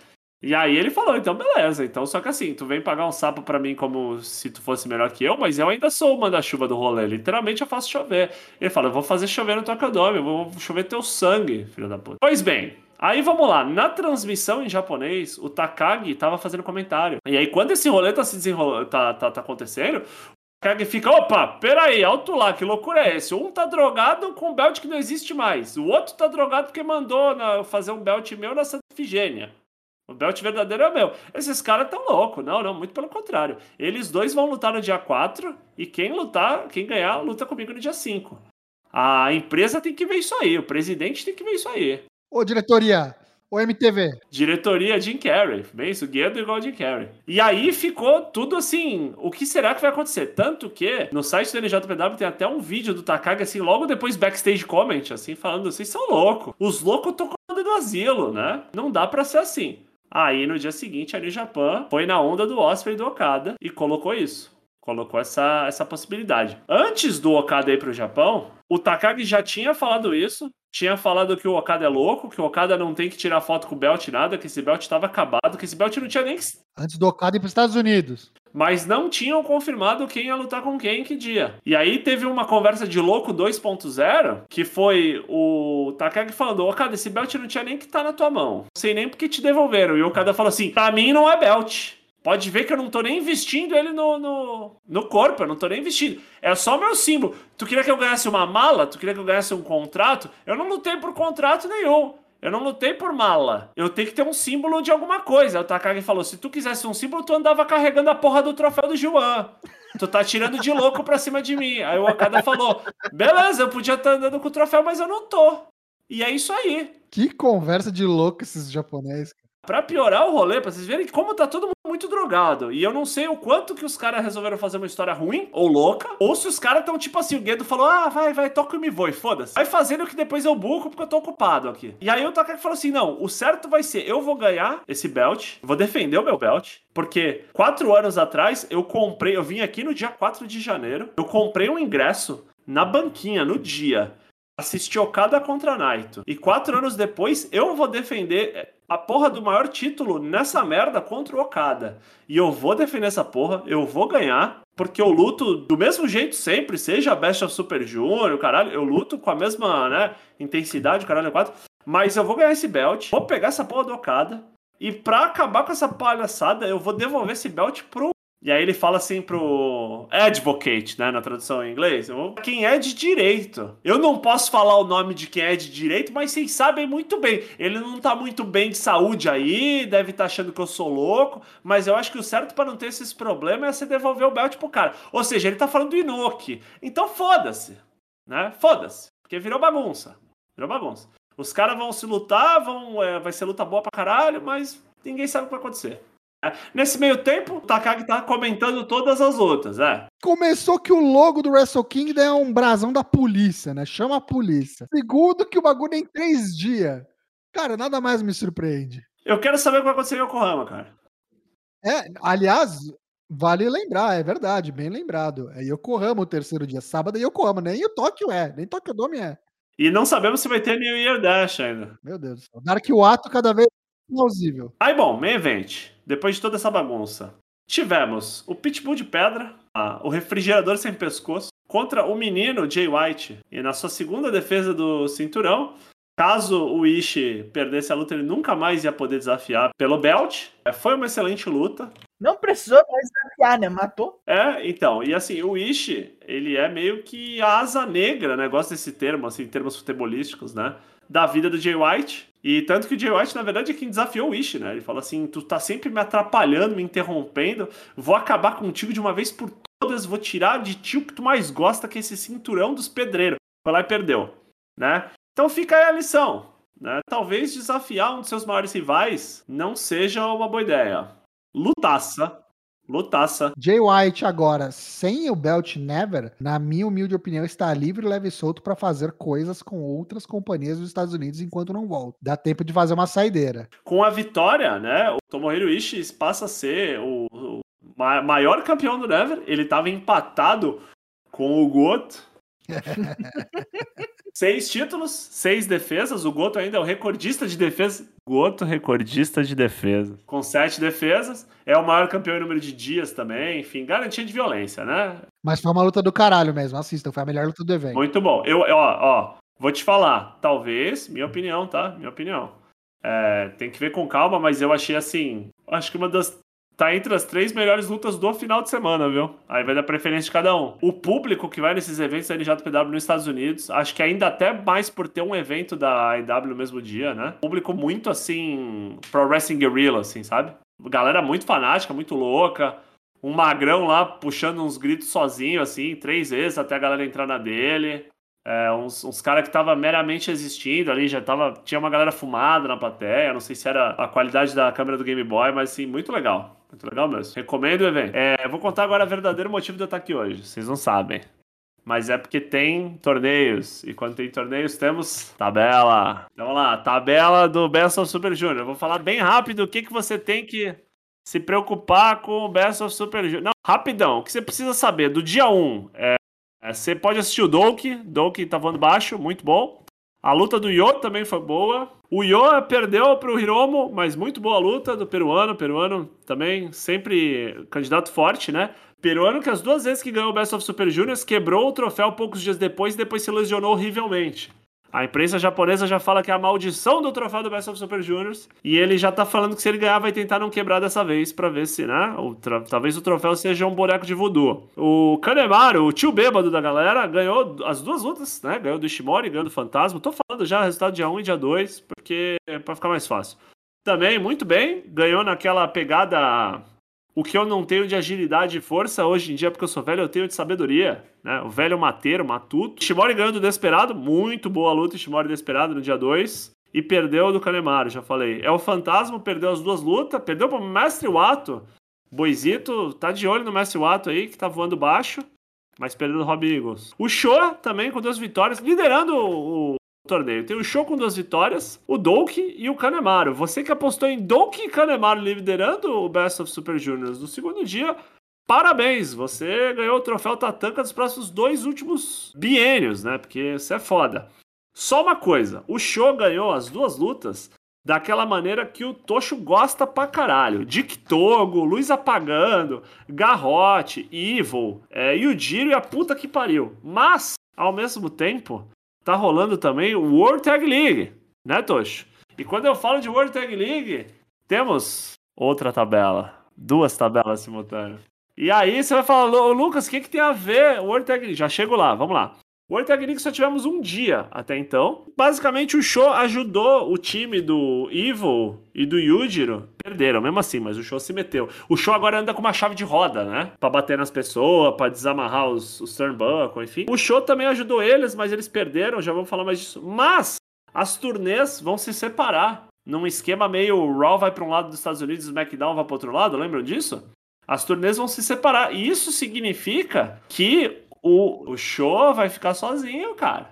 E aí ele falou, então beleza, então só que assim, tu vem pagar um sapo para mim como se tu fosse melhor que eu, mas eu ainda sou o manda-chuva do rolê, literalmente eu faço chover. Ele fala, eu vou fazer chover no Tokyo eu vou chover teu sangue, filho da puta. Pois bem, Aí vamos lá, na transmissão em japonês, o Takagi tava fazendo comentário. E aí, quando esse rolê tá se desenrolando, tá, tá, tá acontecendo, o Takagi fica, opa, peraí, alto lá, que loucura é esse? Um tá drogado com um belt que não existe mais. O outro tá drogado porque mandou na, fazer um belt meu na Santa Efigênia. O belt verdadeiro é o meu. Esses caras tão loucos. Não, não, muito pelo contrário. Eles dois vão lutar no dia 4 e quem lutar, quem ganhar, luta comigo no dia 5. A empresa tem que ver isso aí, o presidente tem que ver isso aí. Ô, diretoria, o MTV. Diretoria Jim Carrey. Bem isso, Guedo igual Jim Carrey. E aí ficou tudo assim, o que será que vai acontecer? Tanto que no site do NJPW tem até um vídeo do Takagi, assim, logo depois backstage comment, assim, falando, vocês são loucos. Os loucos estão comendo do asilo, né? Não dá pra ser assim. Aí no dia seguinte, a New Japan foi na onda do Osprey do Okada e colocou isso. Colocou essa, essa possibilidade. Antes do Okada ir pro Japão, o Takagi já tinha falado isso. Tinha falado que o Okada é louco, que o Okada não tem que tirar foto com o belt nada, que esse belt estava acabado, que esse belt não tinha nem que... Antes do Okada ir para os Estados Unidos mas não tinham confirmado quem ia lutar com quem que dia. E aí teve uma conversa de louco 2.0, que foi o Takagi falando: Okada, esse belt não tinha nem que estar tá na tua mão. Não sei nem porque te devolveram. E o Okada falou assim: pra mim não é belt. Pode ver que eu não tô nem vestindo ele no, no, no, corpo, eu não tô nem vestindo. É só meu símbolo. Tu queria que eu ganhasse uma mala? Tu queria que eu ganhasse um contrato? Eu não lutei por contrato nenhum. Eu não lutei por mala. Eu tenho que ter um símbolo de alguma coisa. O Takagi falou: se tu quisesse um símbolo, tu andava carregando a porra do troféu do Juan. Tu tá tirando de louco pra cima de mim. Aí o Okada falou: beleza, eu podia estar tá andando com o troféu, mas eu não tô. E é isso aí. Que conversa de louco esses japoneses. Pra piorar o rolê, pra vocês verem como tá todo mundo muito drogado. E eu não sei o quanto que os caras resolveram fazer uma história ruim ou louca, ou se os caras estão tipo assim, o Guedo falou, ah, vai, vai, toca e me vou, e foda-se. Vai fazendo que depois eu buco porque eu tô ocupado aqui. E aí o Takaki falou assim, não, o certo vai ser, eu vou ganhar esse belt, vou defender o meu belt, porque quatro anos atrás eu comprei, eu vim aqui no dia 4 de janeiro, eu comprei um ingresso na banquinha, no dia, assisti Okada contra Naito. E quatro anos depois eu vou defender a porra do maior título nessa merda contra o Okada. E eu vou defender essa porra, eu vou ganhar, porque eu luto do mesmo jeito sempre, seja a Best of Super Junior, caralho, eu luto com a mesma, né, intensidade, caralho, 4. Mas eu vou ganhar esse belt, vou pegar essa porra do Okada, e pra acabar com essa palhaçada, eu vou devolver esse belt pro e aí ele fala assim pro advocate, né, na tradução em inglês, quem é de direito. Eu não posso falar o nome de quem é de direito, mas vocês sabem muito bem. Ele não tá muito bem de saúde aí, deve estar tá achando que eu sou louco, mas eu acho que o certo para não ter esses problemas é você devolver o belt pro cara. Ou seja, ele tá falando do Inoki. Então foda-se, né? Foda-se, porque virou bagunça. Virou bagunça. Os caras vão se lutar, vão, é, vai ser luta boa pra caralho, mas ninguém sabe o que vai acontecer. Nesse meio tempo, o Takagi tá comentando todas as outras, é. Começou que o logo do Wrestle Kingdom é um brasão da polícia, né? Chama a polícia. Segundo que o bagulho é em três dias. Cara, nada mais me surpreende. Eu quero saber o que vai acontecer em Yokohama, cara. É, aliás, vale lembrar, é verdade, bem lembrado. É Yokohama o terceiro dia, sábado é Yokohama, nem o Tóquio é, nem Tóquio Dome é. E não sabemos se vai ter New Year Dash ainda. Meu Deus do céu. Dark o ato cada vez plausível. Aí, bom, main event. Depois de toda essa bagunça, tivemos o Pitbull de pedra, o refrigerador sem pescoço, contra o menino Jay White. E na sua segunda defesa do cinturão, caso o Ishi perdesse a luta, ele nunca mais ia poder desafiar pelo belt. É, foi uma excelente luta. Não precisou mais desafiar, né? Matou. É, então. E assim, o Ishi, ele é meio que a asa negra, né? Gosto desse termo, assim, em termos futebolísticos, né? Da vida do Jay White. E tanto que o Jay White, na verdade, é quem desafiou o Ishi, né? Ele fala assim: tu tá sempre me atrapalhando, me interrompendo, vou acabar contigo de uma vez por todas, vou tirar de ti o que tu mais gosta, que é esse cinturão dos pedreiros. Foi lá e perdeu, né? Então fica aí a lição, né? Talvez desafiar um dos seus maiores rivais não seja uma boa ideia. Lutaça, Lutaça. Jay White agora, sem o belt never, na minha humilde opinião, está livre, leve e solto para fazer coisas com outras companhias dos Estados Unidos enquanto não volta. Dá tempo de fazer uma saideira. Com a vitória, né, o Tomohiro Ishii passa a ser o, o maior campeão do Never. Ele estava empatado com o Goto. <laughs> seis títulos, seis defesas. O Goto ainda é o recordista de defesa. Goto, recordista de defesa. Com sete defesas. É o maior campeão em número de dias também. Enfim, garantia de violência, né? Mas foi uma luta do caralho mesmo. Assistam, foi a melhor luta do evento. Muito bom. Eu, ó, ó, vou te falar. Talvez, minha opinião, tá? Minha opinião. É, tem que ver com calma, mas eu achei assim. Acho que uma das tá entre as três melhores lutas do final de semana, viu? Aí vai dar preferência de cada um. O público que vai nesses eventos da NJPW nos Estados Unidos, acho que ainda até mais por ter um evento da AEW no mesmo dia, né? Público muito assim, pro wrestling guerrilla, assim, sabe? Galera muito fanática, muito louca. Um magrão lá puxando uns gritos sozinho, assim, três vezes até a galera entrar na dele. É, uns, uns caras que estavam meramente existindo ali, já tava. Tinha uma galera fumada na plateia. Não sei se era a qualidade da câmera do Game Boy, mas sim, muito legal. Muito legal mesmo. Recomendo o evento. É, vou contar agora o verdadeiro motivo de eu estar aqui hoje. Vocês não sabem. Mas é porque tem torneios. E quando tem torneios, temos tabela. Então vamos lá, tabela do Best of Super Junior. Vou falar bem rápido o que, que você tem que se preocupar com o Best of Super Junior. Não, rapidão. O que você precisa saber do dia 1 é é, você pode assistir o Doki, Doki tá voando baixo, muito bom. A luta do Yo também foi boa. O Yo perdeu pro Hiromo, mas muito boa luta do peruano. Peruano também sempre candidato forte, né? Peruano que as duas vezes que ganhou o Best of Super Juniors quebrou o troféu poucos dias depois e depois se lesionou horrivelmente. A imprensa japonesa já fala que é a maldição do troféu do Best of Super Juniors. E ele já tá falando que se ele ganhar, vai tentar não quebrar dessa vez para ver se, né? Talvez o troféu seja um boneco de voodoo. O Kanemaru, o tio bêbado da galera, ganhou as duas lutas, né? Ganhou do Ishimori, ganhou do Fantasma. Tô falando já resultado dia 1 e dia 2, porque é pra ficar mais fácil. Também, muito bem, ganhou naquela pegada o que eu não tenho de agilidade e força hoje em dia, porque eu sou velho, eu tenho de sabedoria, né? O velho mateiro, matuto. Ishimori ganhou do Desperado, muito boa luta, Ishimori Desperado no dia 2. E perdeu do Kanemaru, já falei. É o Fantasma, perdeu as duas lutas, perdeu pro Mestre Wato. Boizito tá de olho no Mestre Wato aí, que tá voando baixo, mas perdeu do Rob Eagles. O Show também com duas vitórias, liderando o, torneio. Tem o Show com duas vitórias, o Doki e o Kanemaru. Você que apostou em Doki e Kanemaru liderando o Best of Super Juniors no segundo dia, parabéns! Você ganhou o troféu Tatanka dos próximos dois últimos biênios, né? Porque isso é foda. Só uma coisa, o Show ganhou as duas lutas daquela maneira que o Tocho gosta pra caralho. Dick Togo, Luiz Apagando, Garrote, Evil, é, Yujiro e a puta que pariu. Mas, ao mesmo tempo, tá rolando também o World Tag League, né, Tocho? E quando eu falo de World Tag League, temos outra tabela, duas tabelas simultâneas. E aí você vai falar, Lucas, o que, que tem a ver World Tag League? Já chego lá, vamos lá. World Tag só tivemos um dia até então. Basicamente, o show ajudou o time do Evil e do Yujiro. Perderam, mesmo assim, mas o show se meteu. O show agora anda com uma chave de roda, né? Pra bater nas pessoas, pra desamarrar os, os turnbuckle, enfim. O show também ajudou eles, mas eles perderam, já vamos falar mais disso. Mas as turnês vão se separar. Num esquema meio Raw vai para um lado dos Estados Unidos SmackDown vai para outro lado, lembram disso? As turnês vão se separar. E isso significa que o, o show vai ficar sozinho, cara.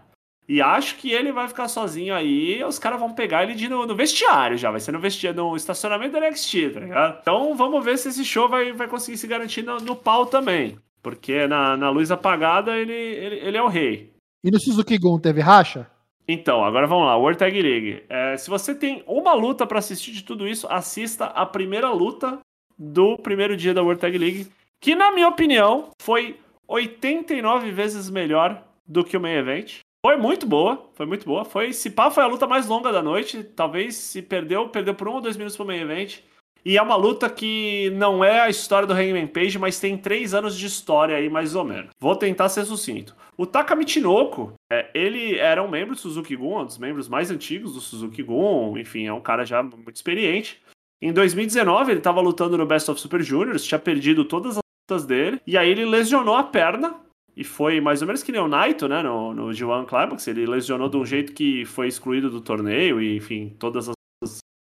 E acho que ele vai ficar sozinho aí, os caras vão pegar ele de no, no, vestiário já, vai ser no vestiário, no estacionamento da NXT, tá ligado? Então vamos ver se esse show vai, vai conseguir se garantir no, no pau também. Porque na, na luz apagada ele, ele, ele é o rei. E no Suzuki Gun teve racha? Então, agora vamos lá, World Tag League. É, se você tem uma luta para assistir de tudo isso, assista a primeira luta do primeiro dia da World Tag League, que na minha opinião foi 89 vezes melhor do que o main event. Foi muito boa, foi muito boa. Foi, se pá, foi a luta mais longa da noite. Talvez se perdeu, perdeu por um ou dois minutos pro main event. E é uma luta que não é a história do Hangman Page, mas tem três anos de história aí, mais ou menos. Vou tentar ser sucinto. O Taka Michinoko, é, ele era um membro do Suzuki Gun, um dos membros mais antigos do Suzuki Gun, enfim, é um cara já muito experiente. Em 2019, ele estava lutando no Best of Super Juniors, tinha perdido todas as lutas dele. E aí ele lesionou a perna. E foi mais ou menos que nem o Naito, né? No, no G1 Climax. Ele lesionou de um jeito que foi excluído do torneio. E, enfim, todas as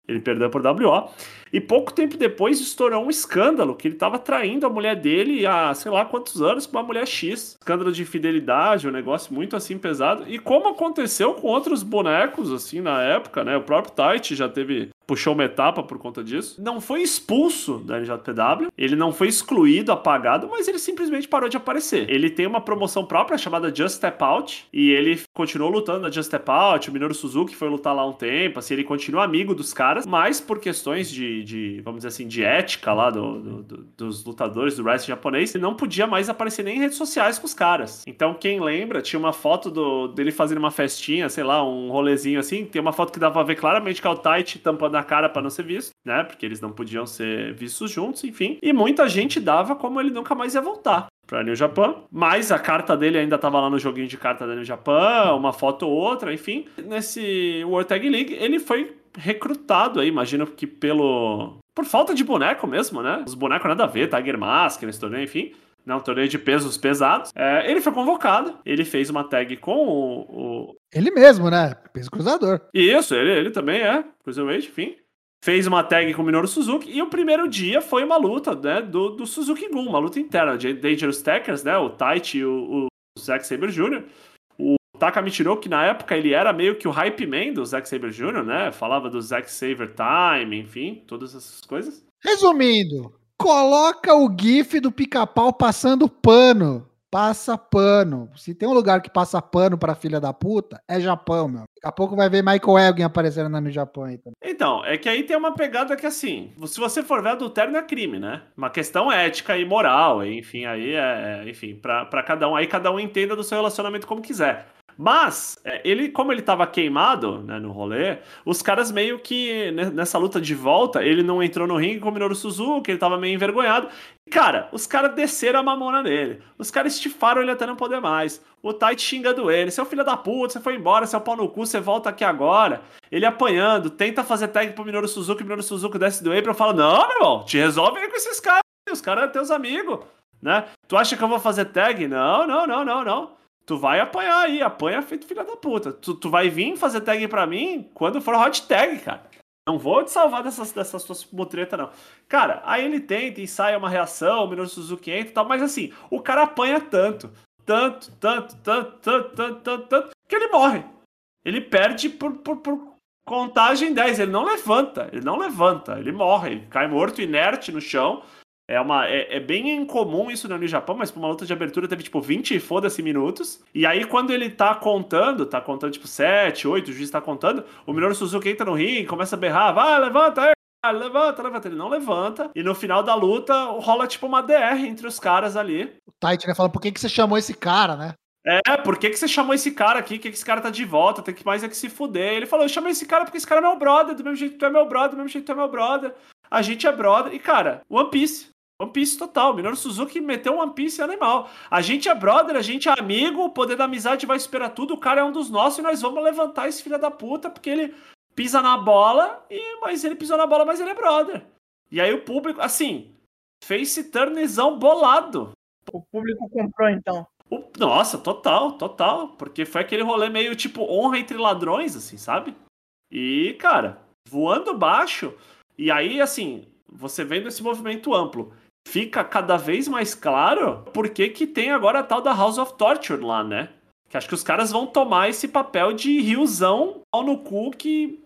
Ele perdeu por WO. E pouco tempo depois estourou um escândalo que ele estava traindo a mulher dele há sei lá quantos anos com uma mulher X. Escândalo de infidelidade, um negócio muito assim pesado. E como aconteceu com outros bonecos assim na época, né? O próprio Tite já teve puxou uma etapa por conta disso. Não foi expulso da NJPW, ele não foi excluído, apagado, mas ele simplesmente parou de aparecer. Ele tem uma promoção própria chamada Just Step Out e ele continuou lutando na Just Step Out. O Minoru Suzuki foi lutar lá um tempo, assim, ele continua amigo dos caras, mas por questões de, de vamos dizer assim, de ética lá do, do, do, dos lutadores do wrestling japonês, ele não podia mais aparecer nem em redes sociais com os caras. Então, quem lembra, tinha uma foto do, dele fazendo uma festinha, sei lá, um rolezinho assim, tem uma foto que dava pra ver claramente que é o Taichi tampando na cara para não ser visto, né? Porque eles não podiam ser vistos juntos, enfim. E muita gente dava como ele nunca mais ia voltar para New Japan, mas a carta dele ainda estava lá no joguinho de carta da New Japan, uma foto ou outra, enfim. Nesse World Tag League, ele foi recrutado aí, imagino que pelo por falta de boneco mesmo, né? Os bonecos nada a ver, Tiger Mask nesse torneio, enfim. Não, torneio de pesos pesados. É, ele foi convocado, ele fez uma tag com o, o... Ele mesmo, né? Peso cruzador. Isso, ele, ele também é, cruiserweight, enfim. Fez uma tag com o Minoru Suzuki e o primeiro dia foi uma luta, né, do, do Suzuki Gun, uma luta interna de Dangerous Tackers, né, o Taichi e o, o Zack Sabre Jr., Taka Michinoku, que na época ele era meio que o hype man do Zack Saber Jr., né? Falava do Zack Saber Time, enfim, todas essas coisas. Resumindo, coloca o GIF do pica-pau passando pano. Passa pano. Se tem um lugar que passa pano pra filha da puta, é Japão, meu. Daqui a pouco vai ver Michael Elgin aparecendo no Japão aí também. Então, é que aí tem uma pegada que assim, se você for ver adultério não é crime, né? Uma questão ética e moral, enfim, aí é, é enfim, pra, pra cada um, aí cada um entenda do seu relacionamento como quiser. Mas, é, ele, como ele tava queimado né, no rolê, os caras meio que, né, nessa luta de volta, ele não entrou no ringue com o Minoru Suzuki, ele tava meio envergonhado. Cara, os caras desceram a mamona nele. Os caras estifaram ele até não poder mais. O Tite xingando ele. Seu filho da puta, você foi embora, seu pau no cu, você volta aqui agora. Ele apanhando, tenta fazer tag pro Minoru Suzuki, o Minoru Suzuki desce do apron e fala: Não, meu irmão, te resolve aí com esses caras. Os caras são teus amigos, né? Tu acha que eu vou fazer tag? Não, não, não, não, não Tu vai apanhar aí, apanha feito filha da puta. Tu, tu vai vir fazer tag pra mim quando for hot tag, cara. Não vou te salvar dessas, dessas tuas mutretas, não. Cara, aí ele tenta e sai uma reação, o Minoru Suzuki entra e tal, mas assim, o cara apanha tanto, tanto, tanto, tanto, tanto, tanto, tanto, tanto que ele morre. Ele perde por, por, por contagem 10, ele não levanta, ele não levanta, ele morre, ele cai morto, inerte no chão, é, uma, é, é, bem incomum isso no Japão, mas pra uma luta de abertura teve tipo 20 foda-se minutos. E aí, quando ele tá contando, tá contando tipo 7, 8, o juiz tá contando, o Minoru Suzuki entra no ringue, começa a berrar, vai, levanta aí, levanta, levanta. Ele não levanta. E no final da luta rola tipo uma DR entre os caras ali. O Titan né, fala, por que, que você chamou esse cara, né? É, por que, que você chamou esse cara aqui? Que, que esse cara tá de volta? Tem que mais é que se fuder. Ele falou: eu chamei esse cara porque esse cara é meu brother, do mesmo jeito que tu é meu brother, do mesmo jeito que tu é meu brother. A gente é brother. E, cara, One Piece. One Piece total. Minoru Suzuki meteu One Piece animal. A gente é brother, a gente é amigo, o poder da amizade vai esperar tudo. O cara é um dos nossos e nós vamos levantar esse filho da puta porque ele pisa na bola, e mas ele pisou na bola, mas ele é brother. E aí o público, assim, face turnzão bolado. O público comprou então. O, nossa, total, total. Porque foi aquele rolê meio tipo honra entre ladrões, assim, sabe? E, cara, voando baixo. E aí, assim, você vendo esse movimento amplo fica cada vez mais claro por que que tem agora a tal da House of Torture lá, né? Que acho que os caras vão tomar esse papel de riozão ao no cu que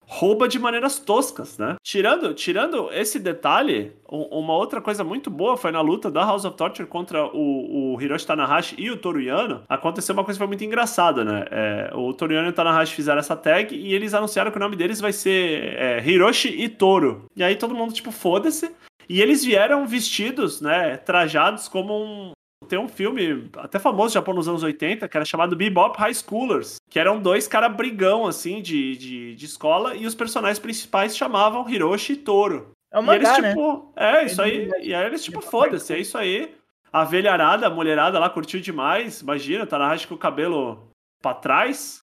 rouba de maneiras toscas, né? Tirando, tirando esse detalhe, uma outra coisa muito boa foi na luta da House of Torture contra o, o Hiroshi Tanahashi e o Toruyano. Aconteceu uma coisa que foi muito engraçada, né? É, o Toruyano e o Tanahashi fizeram essa tag e eles anunciaram que o nome deles vai ser é, Hiroshi e Toro. E aí todo mundo, tipo, foda-se. E eles vieram vestidos, né, trajados como um, tem um filme até famoso Japão nos anos 80, que era chamado Bebop High Schoolers, que eram dois caras brigão, assim, de, de, de, escola, e os personagens principais chamavam Hiroshi e Toro. É uma mangá, eles, tipo, né? É, isso aí. E aí eles, tipo, foda-se, é isso aí. A velharada, a mulherada lá curtiu demais. Imagina, tá na com o cabelo pra trás.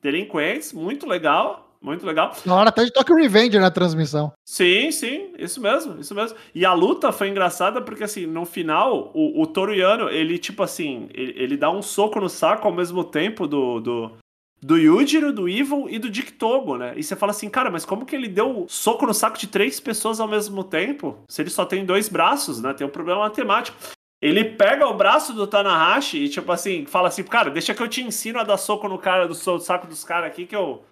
Delinquentes, muito legal. Muito legal. Na hora até de Tokyo Revenge na transmissão. Sim, sim, isso mesmo, isso mesmo. E a luta foi engraçada porque, assim, no final, o, o Toruyano, ele, tipo assim, ele, ele dá um soco no saco ao mesmo tempo do, do, do Yujiro, do Evil e do Dick Togo, né? E você fala assim, cara, mas como que ele deu soco no saco de três pessoas ao mesmo tempo? Se ele só tem dois braços, né? Tem um problema matemático. Ele pega o braço do Tanahashi e, tipo assim, fala assim, cara, deixa que eu te ensino a dar soco no cara do saco dos caras aqui, que eu.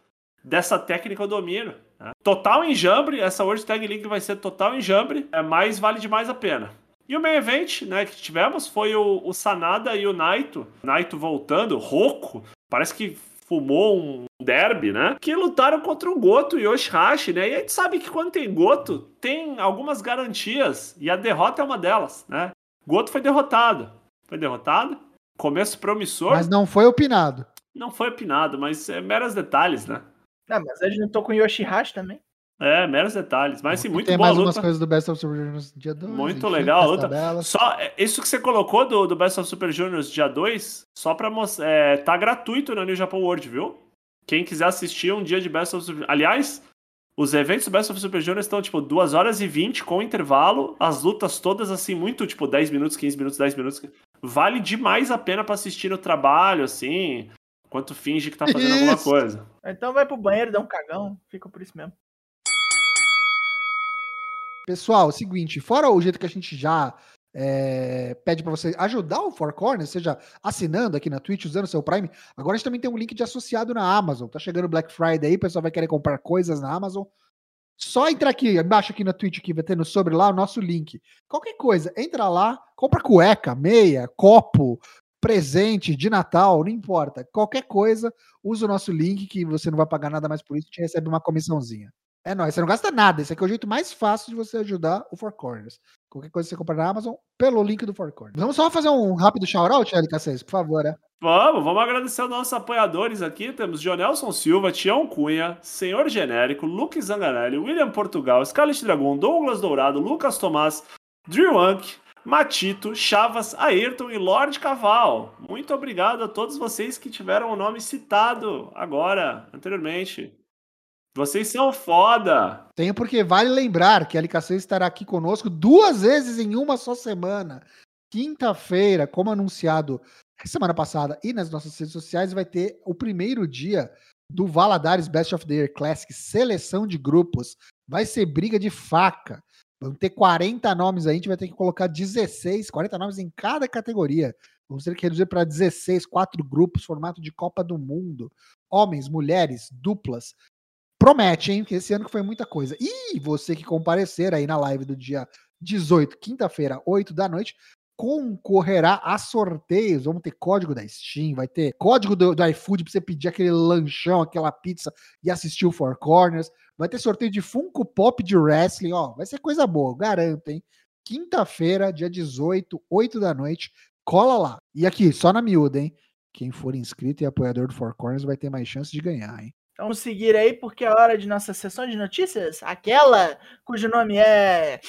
Dessa técnica eu domino. Né? Total enjambre, essa World Tag League vai ser total enjambre, é, mas vale demais a pena. E o main event, né, que tivemos foi o, o Sanada e o Naito. Naito voltando, rouco, parece que fumou um derby, né? Que lutaram contra o Goto e o Yoshihashi, né? E a gente sabe que quando tem Goto, tem algumas garantias, e a derrota é uma delas, né? Goto foi derrotado. Foi derrotado. Começo promissor. Mas não foi opinado. Não foi opinado, mas é meros detalhes, né? Ah, mas a gente não tô com o Yoshihashi também. É, meros detalhes. Mas sim, muito Tem boa mais luta. umas coisas do Best of Super Juniors dia 2. Muito legal a luta. Só é, isso que você colocou do, do Best of Super Juniors dia 2, só pra mostrar. É, tá gratuito na New Japan World, viu? Quem quiser assistir um dia de Best of Super Aliás, os eventos do Best of Super Juniors estão, tipo, 2 horas e 20 com intervalo. As lutas todas, assim, muito, tipo, 10 minutos, 15 minutos, 10 minutos. Vale demais a pena pra assistir no trabalho, assim. Enquanto finge que tá fazendo Isso. alguma coisa. Então vai pro banheiro, dá um cagão, fica por isso mesmo. Pessoal, é o seguinte, fora o jeito que a gente já é, pede para você ajudar o Four Corners, seja assinando aqui na Twitch, usando o seu Prime, agora a gente também tem um link de associado na Amazon. Tá chegando o Black Friday aí, o pessoal vai querer comprar coisas na Amazon. Só entrar aqui, embaixo aqui na Twitch, que vai ter no sobre lá o nosso link. Qualquer coisa, entra lá, compra cueca, meia, copo, presente de Natal, não importa. Qualquer coisa, usa o nosso link que você não vai pagar nada mais por isso, gente recebe uma comissãozinha. É nóis, você não gasta nada. Esse aqui é o jeito mais fácil de você ajudar o Four Corners. Qualquer coisa você compra na Amazon, pelo link do Four Corners. Vamos só fazer um rápido shout-out, LK6, por favor, né? Vamos, vamos agradecer aos nossos apoiadores aqui. Temos Jonelson Silva, Tião Cunha, Senhor Genérico, Luke Zanganelli, William Portugal, Scarlett Dragon, Douglas Dourado, Lucas Tomás, Drew Ank, Matito, Chavas, Ayrton e Lorde Caval. Muito obrigado a todos vocês que tiveram o nome citado agora, anteriormente. Vocês são foda! Tenho porque vale lembrar que a LK6 estará aqui conosco duas vezes em uma só semana. Quinta-feira, como anunciado semana passada e nas nossas redes sociais, vai ter o primeiro dia do Valadares Best of the Year Classic, seleção de grupos. Vai ser briga de faca. Vão ter 40 nomes aí, a gente vai ter que colocar 16, 40 nomes em cada categoria. Vamos ter que reduzir para 16, quatro grupos, formato de Copa do Mundo. Homens, mulheres, duplas. Promete, hein? Porque esse ano que foi muita coisa. E você que comparecer aí na live do dia 18, quinta-feira, 8 da noite, concorrerá a sorteios. Vamos ter código da Steam, vai ter código do, do iFood pra você pedir aquele lanchão, aquela pizza e assistir o Four Corners. Vai ter sorteio de Funko Pop de Wrestling, ó. Vai ser coisa boa, garanto, hein? Quinta-feira, dia 18, 8 da noite. Cola lá. E aqui, só na miúda, hein? Quem for inscrito e apoiador do Four Corners vai ter mais chance de ganhar, hein? Vamos seguir aí, porque é hora de nossa sessão de notícias. Aquela cujo nome é.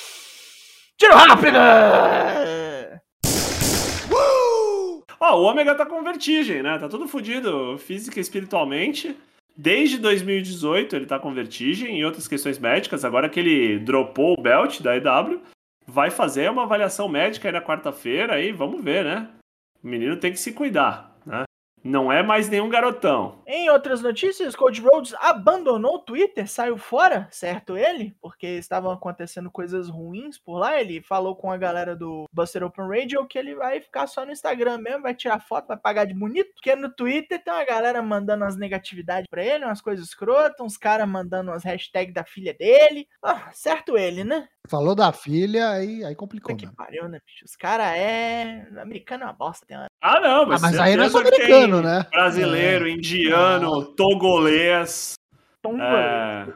Tiro rápido! Ó, o Ômega tá com vertigem, né? Tá tudo fodido física e espiritualmente. Desde 2018 ele tá com vertigem e outras questões médicas. Agora que ele dropou o belt da EW, vai fazer uma avaliação médica aí na quarta-feira aí, vamos ver, né? O menino tem que se cuidar? Não é mais nenhum garotão. Em outras notícias, Cody Rhodes abandonou o Twitter, saiu fora, certo ele? Porque estavam acontecendo coisas ruins por lá. Ele falou com a galera do Buster Open Radio que ele vai ficar só no Instagram mesmo, vai tirar foto, vai pagar de bonito. Porque no Twitter tem uma galera mandando umas negatividades pra ele, umas coisas escrotas, uns caras mandando umas hashtags da filha dele. Ah, certo ele, né? Falou da filha, aí, aí complicou, que né? pariu, né, bicho? Os caras é. Americano é uma bosta, tem uma. Ah, não, Ah, mas, mas aí não é só americano, né? Brasileiro, É. indiano, togolês. Tom É,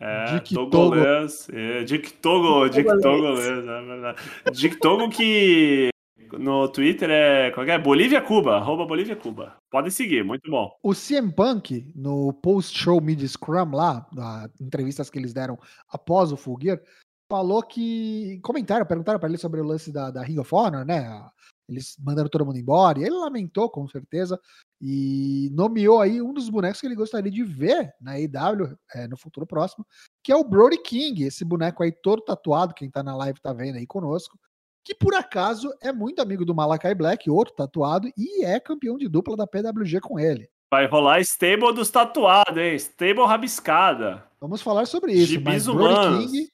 é Dick togolês. É, Dick Togo, Dick Togolês. Togolês, é verdade. Dick Togo que no Twitter é, qual que é? Bolívia Cuba, arroba Bolívia Cuba. Podem seguir, muito bom. O CM Punk, no post-show Mid Scrum lá, entrevistas que eles deram após o Full Gear, falou que. Comentaram, perguntaram para ele sobre o lance da, da Ring of Honor, né? Eles mandando todo mundo embora, e ele lamentou, com certeza, e nomeou aí um dos bonecos que ele gostaria de ver na AEW é, no futuro próximo, que é o Brody King, esse boneco aí todo tatuado, quem tá na live tá vendo aí conosco, que por acaso é muito amigo do Malakai Black, outro tatuado, e é campeão de dupla da PWG com ele. Vai rolar stable dos tatuados, hein? Stable rabiscada. Vamos falar sobre isso. Gibis mas Brody. King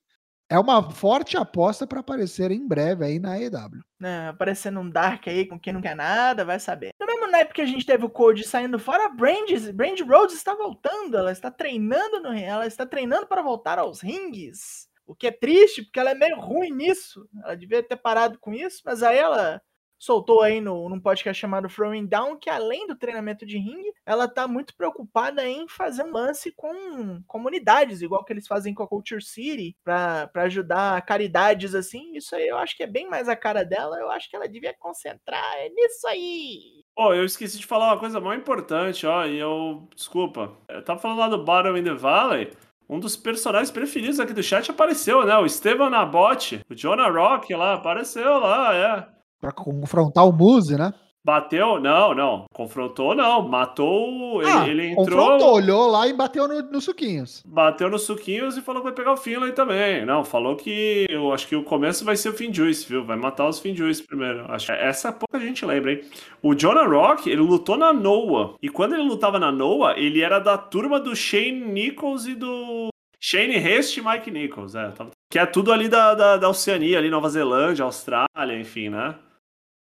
é uma forte aposta para aparecer em breve aí na AEW. né, aparecendo um Dark aí com quem não quer nada, vai saber. No mesmo naipe que a gente teve o Code saindo fora, a Brand, Brand Rhodes está voltando, ela está treinando no ela está treinando para voltar aos rings. O que é triste, porque ela é meio ruim nisso. Ela devia ter parado com isso, mas aí ela soltou aí no, num podcast chamado Throwing Down que além do treinamento de ringue, ela tá muito preocupada em fazer um lance com comunidades, igual que eles fazem com a Culture City, pra ajudar caridades assim. Isso aí eu acho que é bem mais a cara dela. Eu acho que ela devia concentrar nisso aí. Pô, eu esqueci de falar uma coisa muito importante, ó, e eu. Desculpa. Eu tava falando lá do Battle in the Valley. Um dos personagens preferidos aqui do chat apareceu, né? O Esteban Nabote, o Jonah Rock lá, apareceu lá, é. Pra confrontar o Muse, né? Bateu? Não, não. Confrontou, não. Matou. Ele, Ah, ele entrou. Confrontou, olhou lá e bateu no, nos suquinhos. Bateu nos suquinhos e falou que vai pegar o Finlay também. Não, falou que eu acho que o começo vai ser o Finjuice, viu? Vai matar os Finjuice primeiro. Acho essa pouca gente lembra, hein? O Jonah Rock, ele lutou na Noah. E quando ele lutava na Noah, ele era da turma do Shane Nichols e do. Shane Hest e Mike Nichols, é. tava- Que é tudo ali da, da, da Oceania, ali, Nova Zelândia, Austrália, enfim, né?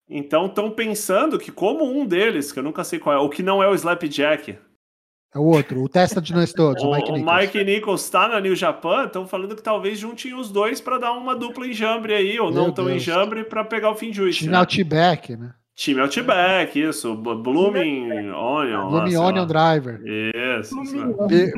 Então estão pensando que, como um deles, que eu nunca sei qual é, o que não é o Slapjack, É o outro, o testa de nós todos, o, o, Mike o Nichols. Mike Nichols tá na New Japan, estão falando que talvez juntem os dois pra dar uma dupla enjambre aí, ou Meu não tão Deus. enjambre pra pegar o fim juice. Time Né? Outback, né? Time Outback, isso. Blooming Onion. Blooming sei lá. Onion Driver. Isso.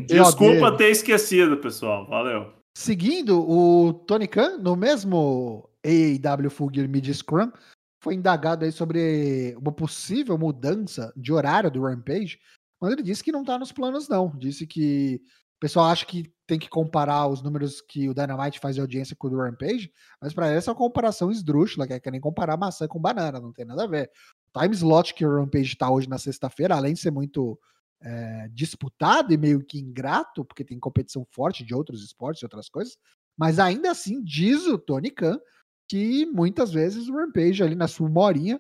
Desculpa ter esquecido, pessoal. Valeu. Seguindo, o Tony Khan, no mesmo AEW Full Gear Media Scrum, foi indagado aí sobre uma possível mudança de horário do Rampage, mas ele disse que não tá nos planos, não. Disse que o pessoal acha que tem que comparar os números que o Dynamite faz de audiência com o do Rampage, mas para ele essa é uma comparação esdrúxula, que é que nem comparar maçã com banana, não tem nada a ver. O time slot que o Rampage tá hoje na sexta-feira, além de ser muito é, disputado e meio que ingrato, porque tem competição forte de outros esportes e outras coisas, mas ainda assim diz o Tony Khan que muitas vezes o Rampage ali na sua uma horinha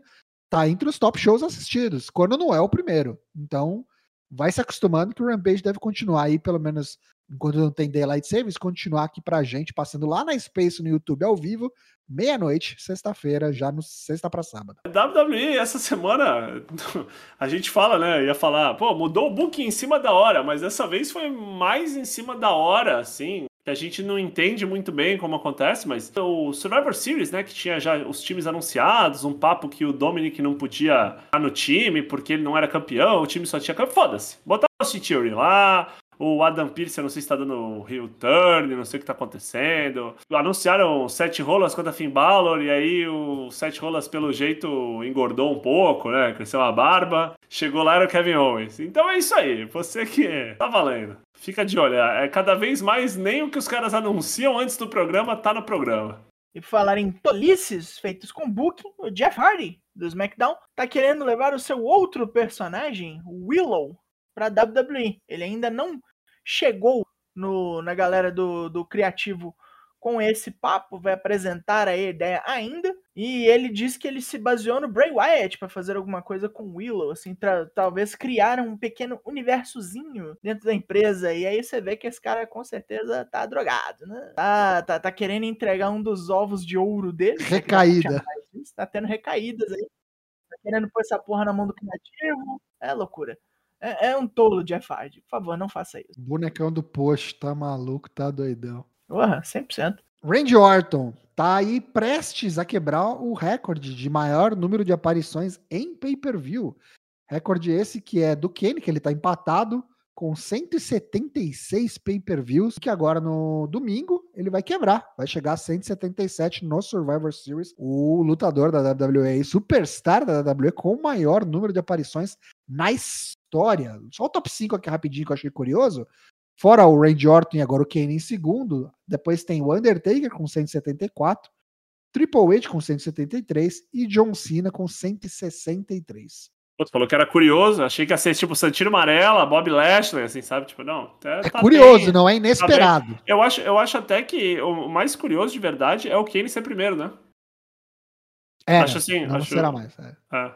tá entre os top shows assistidos, quando não é o primeiro. Então, vai se acostumando que o Rampage deve continuar aí, pelo menos enquanto não tem Daylight Savings, continuar aqui pra gente, passando lá na Space no YouTube ao vivo, meia-noite, sexta-feira, já no sexta pra sábado. WWE, essa semana, <laughs> a gente fala, né? Ia falar, pô, mudou o booking em cima da hora, mas dessa vez foi mais em cima da hora, assim. Que a gente não entende muito bem como acontece, mas o Survivor Series, né? Que tinha já os times anunciados, um papo que o Dominic não podia estar no time porque ele não era campeão, o time só tinha campeão. Foda-se. Botaram o Theory lá, o Adam Pearce, eu não sei se tá dando heel turn, não sei o que tá acontecendo. Anunciaram sete rolas contra Finn Balor, e aí o sete rolas, pelo jeito, engordou um pouco, né? Cresceu a barba. Chegou lá, era o Kevin Owens. Então é isso aí. Você que tá valendo. Fica de olho. É cada vez mais nem o que os caras anunciam antes do programa tá no programa. E por falar em tolices feitos com booking, o Jeff Hardy, do SmackDown, tá querendo levar o seu outro personagem, Willow, pra WWE. Ele ainda não chegou no, na galera do, do criativo com esse papo, vai apresentar a ideia ainda. E ele diz que ele se baseou no Bray Wyatt para fazer alguma coisa com Willow, assim, talvez criar um pequeno universozinho dentro da empresa. E aí você vê que esse cara com certeza tá drogado, né? Tá, tá, tá querendo entregar um dos ovos de ouro dele. não Recaída. Tá tendo recaídas aí. Tá querendo pôr essa porra na mão do criativo. É loucura. É, é um tolo, Jeff Hardy. Por favor, não faça isso. Bonecão do post, tá maluco, tá doidão. Porra, 100%. Randy Orton tá aí prestes a quebrar o recorde de maior número de aparições em pay-per-view. Recorde esse que é do Kenny, que ele tá empatado com 176 pay-per-views, que agora no domingo ele vai quebrar, vai chegar a 177 no Survivor Series. O lutador da WWE, superstar da WWE com o maior número de aparições na história. Só o top 5 aqui rapidinho que eu achei curioso. Fora o Randy Orton e agora o Kane em segundo, depois tem o Undertaker com 174, Triple H com 173 e John Cena com 163. Putz, falou que era curioso, achei que ia ser tipo Santino Marella, Bob Lashley, assim, sabe? Tipo, não. tá- É tá curioso, bem. não é inesperado. Eu acho, eu acho até que o mais curioso de verdade é o Kane ser primeiro, né? É, Acho assim, não acho- será mais. é. É.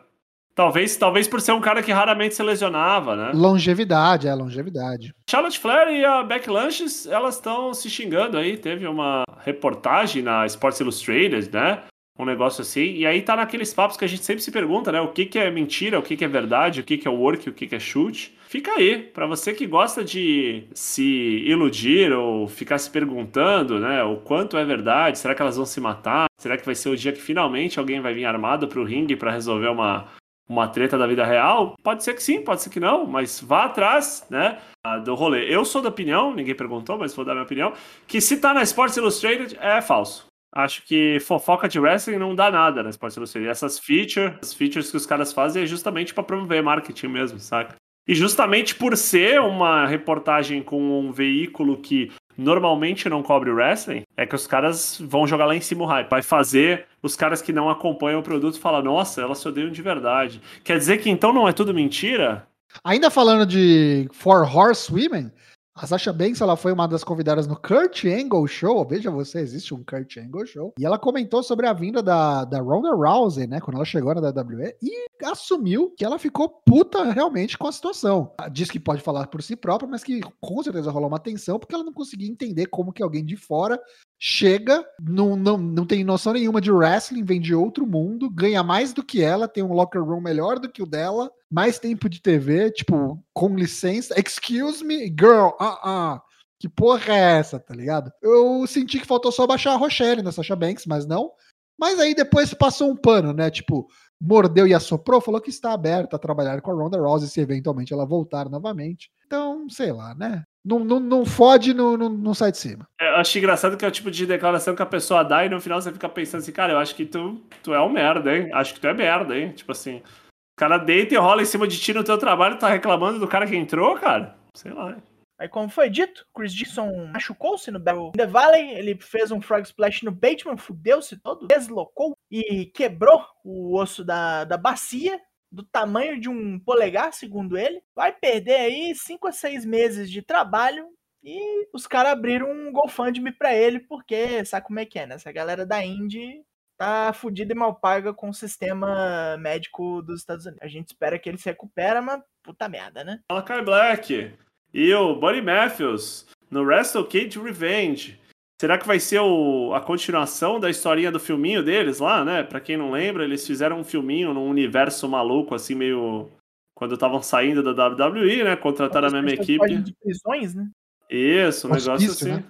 Talvez, talvez por ser um cara que raramente se lesionava, né? Longevidade, é, longevidade. Charlotte Flair e a Beck Lanches, elas estão se xingando aí. Teve uma reportagem na Sports Illustrated, né? Um negócio assim. E aí tá naqueles papos que a gente sempre se pergunta, né? O que, que é mentira, o que, que é verdade, o que, que é work, o que, que é chute. Fica aí, para você que gosta de se iludir ou ficar se perguntando, né? O quanto é verdade, será que elas vão se matar? Será que vai ser o dia que finalmente alguém vai vir armado pro ringue para resolver uma, uma treta da vida real? Pode ser que sim, pode ser que não, mas vá atrás, né, do rolê. Eu sou da opinião, ninguém perguntou, mas vou dar minha opinião, que se tá na Sports Illustrated é falso. Acho que fofoca de wrestling não dá nada na Sports Illustrated. Essas features, as features que os caras fazem é justamente para promover marketing mesmo, saca? E justamente por ser uma reportagem com um veículo que normalmente não cobre wrestling, é que os caras vão jogar lá em cima o hype. Vai fazer os caras que não acompanham o produto falar, nossa, elas se odeiam de verdade. Quer dizer que então não é tudo mentira? Ainda falando de Four Horse Women, a Sasha Banks ela foi uma das convidadas no Kurt Angle Show. Veja você, existe um Kurt Angle Show. E ela comentou sobre a vinda da, da Ronda Rousey, né? Quando ela chegou na WWE e assumiu que ela ficou puta realmente com a situação. Diz que pode falar por si própria, mas que com certeza rolou uma tensão porque ela não conseguia entender como que alguém de fora chega, não, não, não tem noção nenhuma de wrestling, vem de outro mundo, ganha mais do que ela, tem um locker room melhor do que o dela, mais tempo de TV, tipo, com licença, excuse me, girl, uh -uh. Que porra é essa, tá ligado? Eu senti que faltou só baixar a Rochelle na Sasha Banks, mas não. Mas aí depois passou um pano, né? Tipo, mordeu e assoprou, falou que está aberta a trabalhar com a Ronda Rousey se eventualmente ela voltar novamente. Então, sei lá, né? Não, não, não fode, não, não, não sai de cima. É, eu acho engraçado que é o tipo de declaração que a pessoa dá e no final você fica pensando assim, cara, eu acho que tu, tu é um merda, hein? Acho que tu é merda, hein? Tipo assim, o cara deita e rola em cima de ti no teu trabalho, tá reclamando do cara que entrou, cara? Sei lá. Hein? Aí, como foi dito, Chris Dixon machucou-se no Battle The Valley, ele fez um Frog Splash no Bateman, fudeu-se todo, deslocou e quebrou o osso da, da bacia, do tamanho de um polegar, segundo ele. Vai perder aí 5 a 6 meses de trabalho e os caras abriram um GoFundMe pra ele, porque sabe como é que é, né? Essa galera da Indy tá fudida e mal paga com o sistema médico dos Estados Unidos. A gente espera que ele se recupera, mas puta merda, né? Malakai Black e o Buddy Matthews no Wrestle Cage Revenge. Será que vai ser o, a continuação da historinha do filminho deles lá, né? Pra quem não lembra, eles fizeram um filminho num universo maluco, assim, meio. Quando estavam saindo da WWE, né? Contrataram a mesma equipe. De prisões, né? Isso, um Hospício, negócio assim. Né?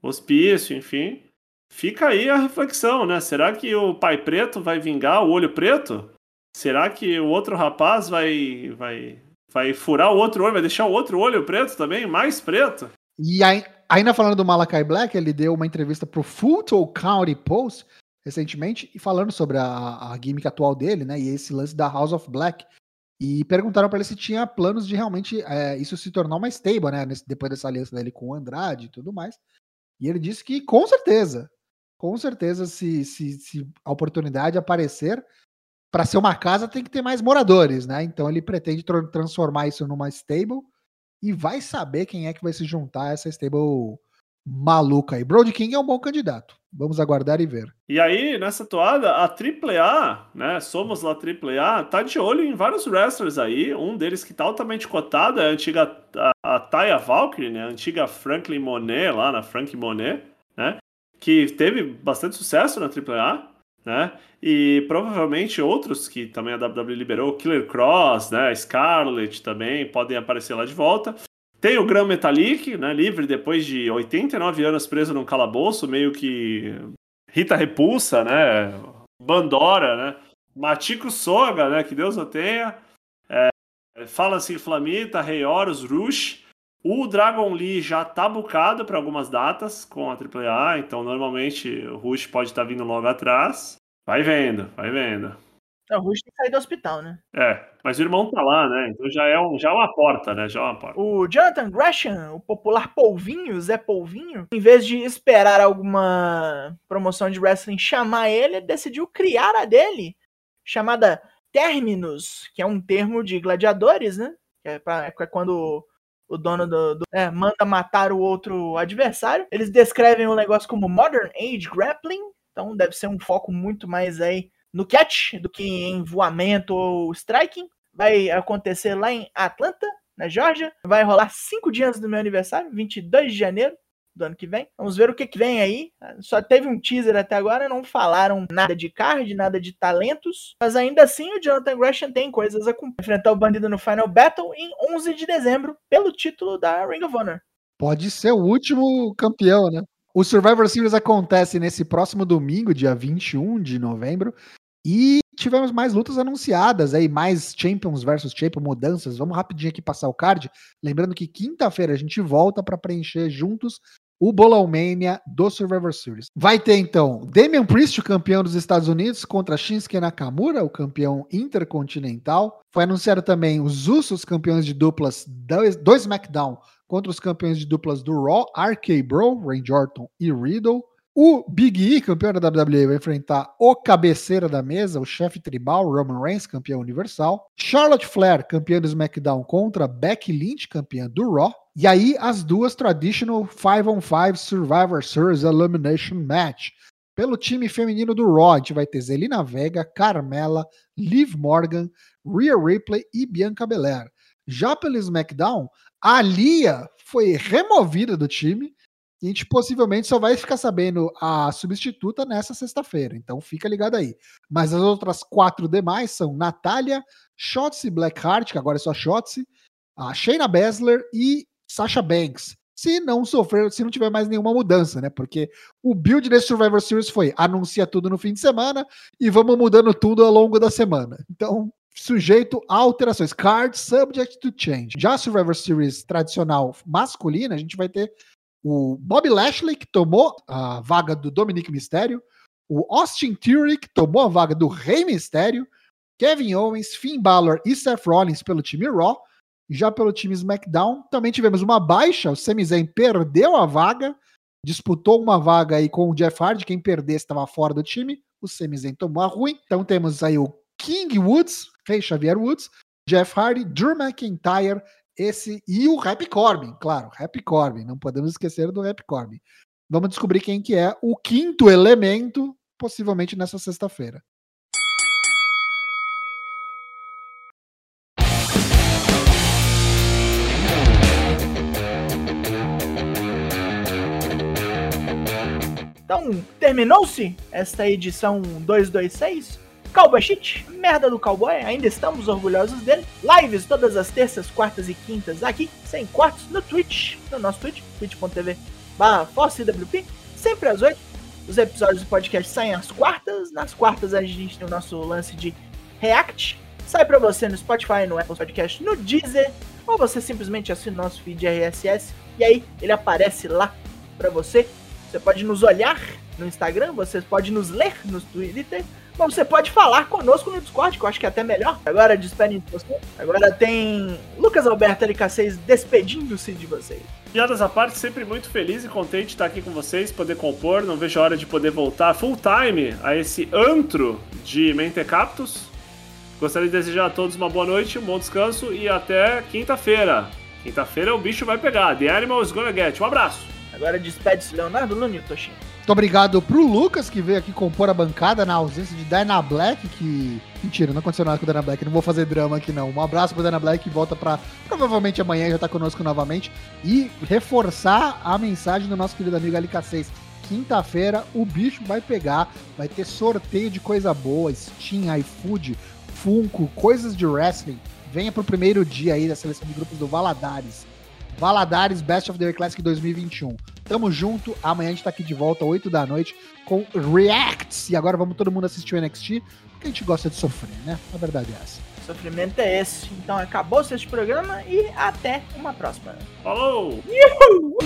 Hospício, enfim. Fica aí a reflexão, né? Será que o pai preto vai vingar o olho preto? Será que o outro rapaz vai, vai, vai furar o outro olho, vai deixar o outro olho preto também, mais preto? E aí, ainda falando do Malakai Black, ele deu uma entrevista pro Fulton County Post recentemente e falando sobre a, a gimmick atual dele, né? E esse lance da House of Black. E perguntaram para ele se tinha planos de realmente é, isso se tornar uma stable, né? Nesse, depois dessa aliança dele com o Andrade e tudo mais. E ele disse que com certeza, com certeza, se, se, se a oportunidade aparecer, para ser uma casa tem que ter mais moradores, né? Então ele pretende tra transformar isso numa stable e vai saber quem é que vai se juntar a essa stable maluca aí. Brody King é um bom candidato. Vamos aguardar e ver. E aí, nessa toada, a AAA, né? Somos lá AAA, tá de olho em vários wrestlers aí. Um deles que tá altamente cotado é a antiga a, a Taya Valkyrie, né? A antiga Franklin Monet lá na Frank Monet, né? Que teve bastante sucesso na AAA né? E provavelmente outros que também a WWE liberou, Killer Cross, né? Scarlet também podem aparecer lá de volta. Tem o Gran Metalik, né? Livre depois de 89 anos preso num calabouço, meio que Rita Repulsa, né? Bandora, né? Matico Soga, né? Que Deus o tenha. É, Fala-se Flamita, Rei Horus, Rush. O Dragon Lee já tá bucado para algumas datas com a AAA, então normalmente o Rush pode estar tá vindo logo atrás. Vai vendo, vai vendo. É, o Rush tem que sair do hospital, né? É, mas o irmão tá lá, né? Então já é, um, já é uma porta, né? Já é uma porta. O Jonathan Gresham, o popular Polvinho, Zé Polvinho, em vez de esperar alguma promoção de wrestling chamar ele, decidiu criar a dele, chamada Terminus, que é um termo de gladiadores, né? Que é, pra, é quando o dono do, do é, manda matar o outro adversário. Eles descrevem o negócio como Modern Age Grappling, então deve ser um foco muito mais aí no catch do que em voamento ou striking. Vai acontecer lá em Atlanta, na Georgia. Vai rolar cinco dias do meu aniversário, 22 de janeiro do ano que vem. Vamos ver o que, que vem aí. Só teve um teaser até agora, não falaram nada de card, nada de talentos. Mas ainda assim, o Jonathan Gresham tem coisas a cumprir. Enfrentar o bandido no Final Battle em 11 de dezembro, pelo título da Ring of Honor. Pode ser o último campeão, né? O Survivor Series acontece nesse próximo domingo, dia 21 de novembro. E tivemos mais lutas anunciadas aí, mais Champions versus Champion, mudanças. Vamos rapidinho aqui passar o card. Lembrando que quinta-feira a gente volta para preencher juntos o Bolão Mania do Survivor Series. Vai ter então Damian Priest, o campeão dos Estados Unidos, contra Shinsuke Nakamura, o campeão intercontinental. Foi anunciado também os Usos, campeões de duplas do SmackDown, contra os campeões de duplas do Raw, RK Bro, Randy Orton e Riddle. O Big E, campeão da WWE, vai enfrentar o cabeceira da mesa, o chefe tribal, Roman Reigns, campeão universal. Charlotte Flair, campeã do SmackDown, contra Becky Lynch, campeã do Raw. E aí, as duas Traditional 5-on-5 Survivor Series Elimination Match. Pelo time feminino do Raw, a gente vai ter Zelina Vega, Carmela, Liv Morgan, Rhea Ripley e Bianca Belair. Já pelo SmackDown, a Lia foi removida do time e a gente possivelmente só vai ficar sabendo a substituta nessa sexta-feira. Então fica ligado aí. Mas as outras quatro demais são Natália, Shotzi Blackheart, que agora é só Shotzi, a Shayna Baszler e Sasha Banks. Se não sofrer, se não tiver mais nenhuma mudança, né? Porque o build desse Survivor Series foi anuncia tudo no fim de semana e vamos mudando tudo ao longo da semana. Então, sujeito a alterações. Card subject to change. Já a Survivor Series tradicional masculina, a gente vai ter o Bob Lashley, que tomou a vaga do Dominic Mysterio, o Austin Theory, que tomou a vaga do Rei Mysterio, Kevin Owens, Finn Balor e Seth Rollins pelo time Raw. Já pelo time SmackDown, também tivemos uma baixa, o Sami Zayn perdeu a vaga, disputou uma vaga aí com o Jeff Hardy, quem perdesse estava fora do time, o Sami Zayn tomou a ruim. Então temos aí o King Woods, Rei Xavier Woods, Jeff Hardy, Drew McIntyre, esse e o Rap Corbin, claro, Rap Corbin, não podemos esquecer do Rap Corbin. Vamos descobrir quem que é o quinto elemento, possivelmente nessa sexta-feira. Então, terminou-se esta edição 226 Cowboy Shit, merda do cowboy, ainda estamos orgulhosos dele. Lives todas as terças, quartas e quintas aqui, sem cortes, no Twitch, no nosso Twitch, twitch.tv barra sempre às 8. Os episódios do podcast saem às quartas. Nas quartas a gente tem o nosso lance de React. Sai pra você no Spotify, no Apple Podcast, no Deezer, ou você simplesmente assina o nosso feed RSS e aí ele aparece lá pra você. Você pode nos olhar no Instagram, você pode nos ler no Twitter, Bom, você pode falar conosco no Discord, que eu acho que é até melhor. Agora despedem de você. Agora tem Lucas Alberto LK6 despedindo-se de vocês. Piadas à parte, sempre muito feliz e contente de estar aqui com vocês, poder compor. Não vejo a hora de poder voltar full time a esse antro de Mentecaptus. Gostaria de desejar a todos uma boa noite, um bom descanso e até quinta-feira. Quinta-feira o bicho vai pegar. The Animal is gonna get. Um abraço. Agora despede-se Leonardo Nunes Toshin. Muito obrigado pro Lucas, que veio aqui compor a bancada na ausência de Dyna Black, que. Mentira, não aconteceu nada com o Dyna Black, não vou fazer drama aqui não. Um abraço pro Dyna Black que volta pra. Provavelmente amanhã já tá conosco novamente. E reforçar a mensagem do nosso querido amigo LK6. Quinta-feira o bicho vai pegar, vai ter sorteio de coisa boa, Steam, iFood, Funko, coisas de wrestling. Venha pro primeiro dia aí da seleção de grupos do Valadares. Valadares Best of the Year Classic 2021. Tamo junto. Amanhã a gente tá aqui de volta, 8 da noite, com Reacts. E agora vamos todo mundo assistir o NXT, porque a gente gosta de sofrer, né? A verdade é essa. O sofrimento é esse. Então acabou-se este programa e até uma próxima. Falou! Uhul!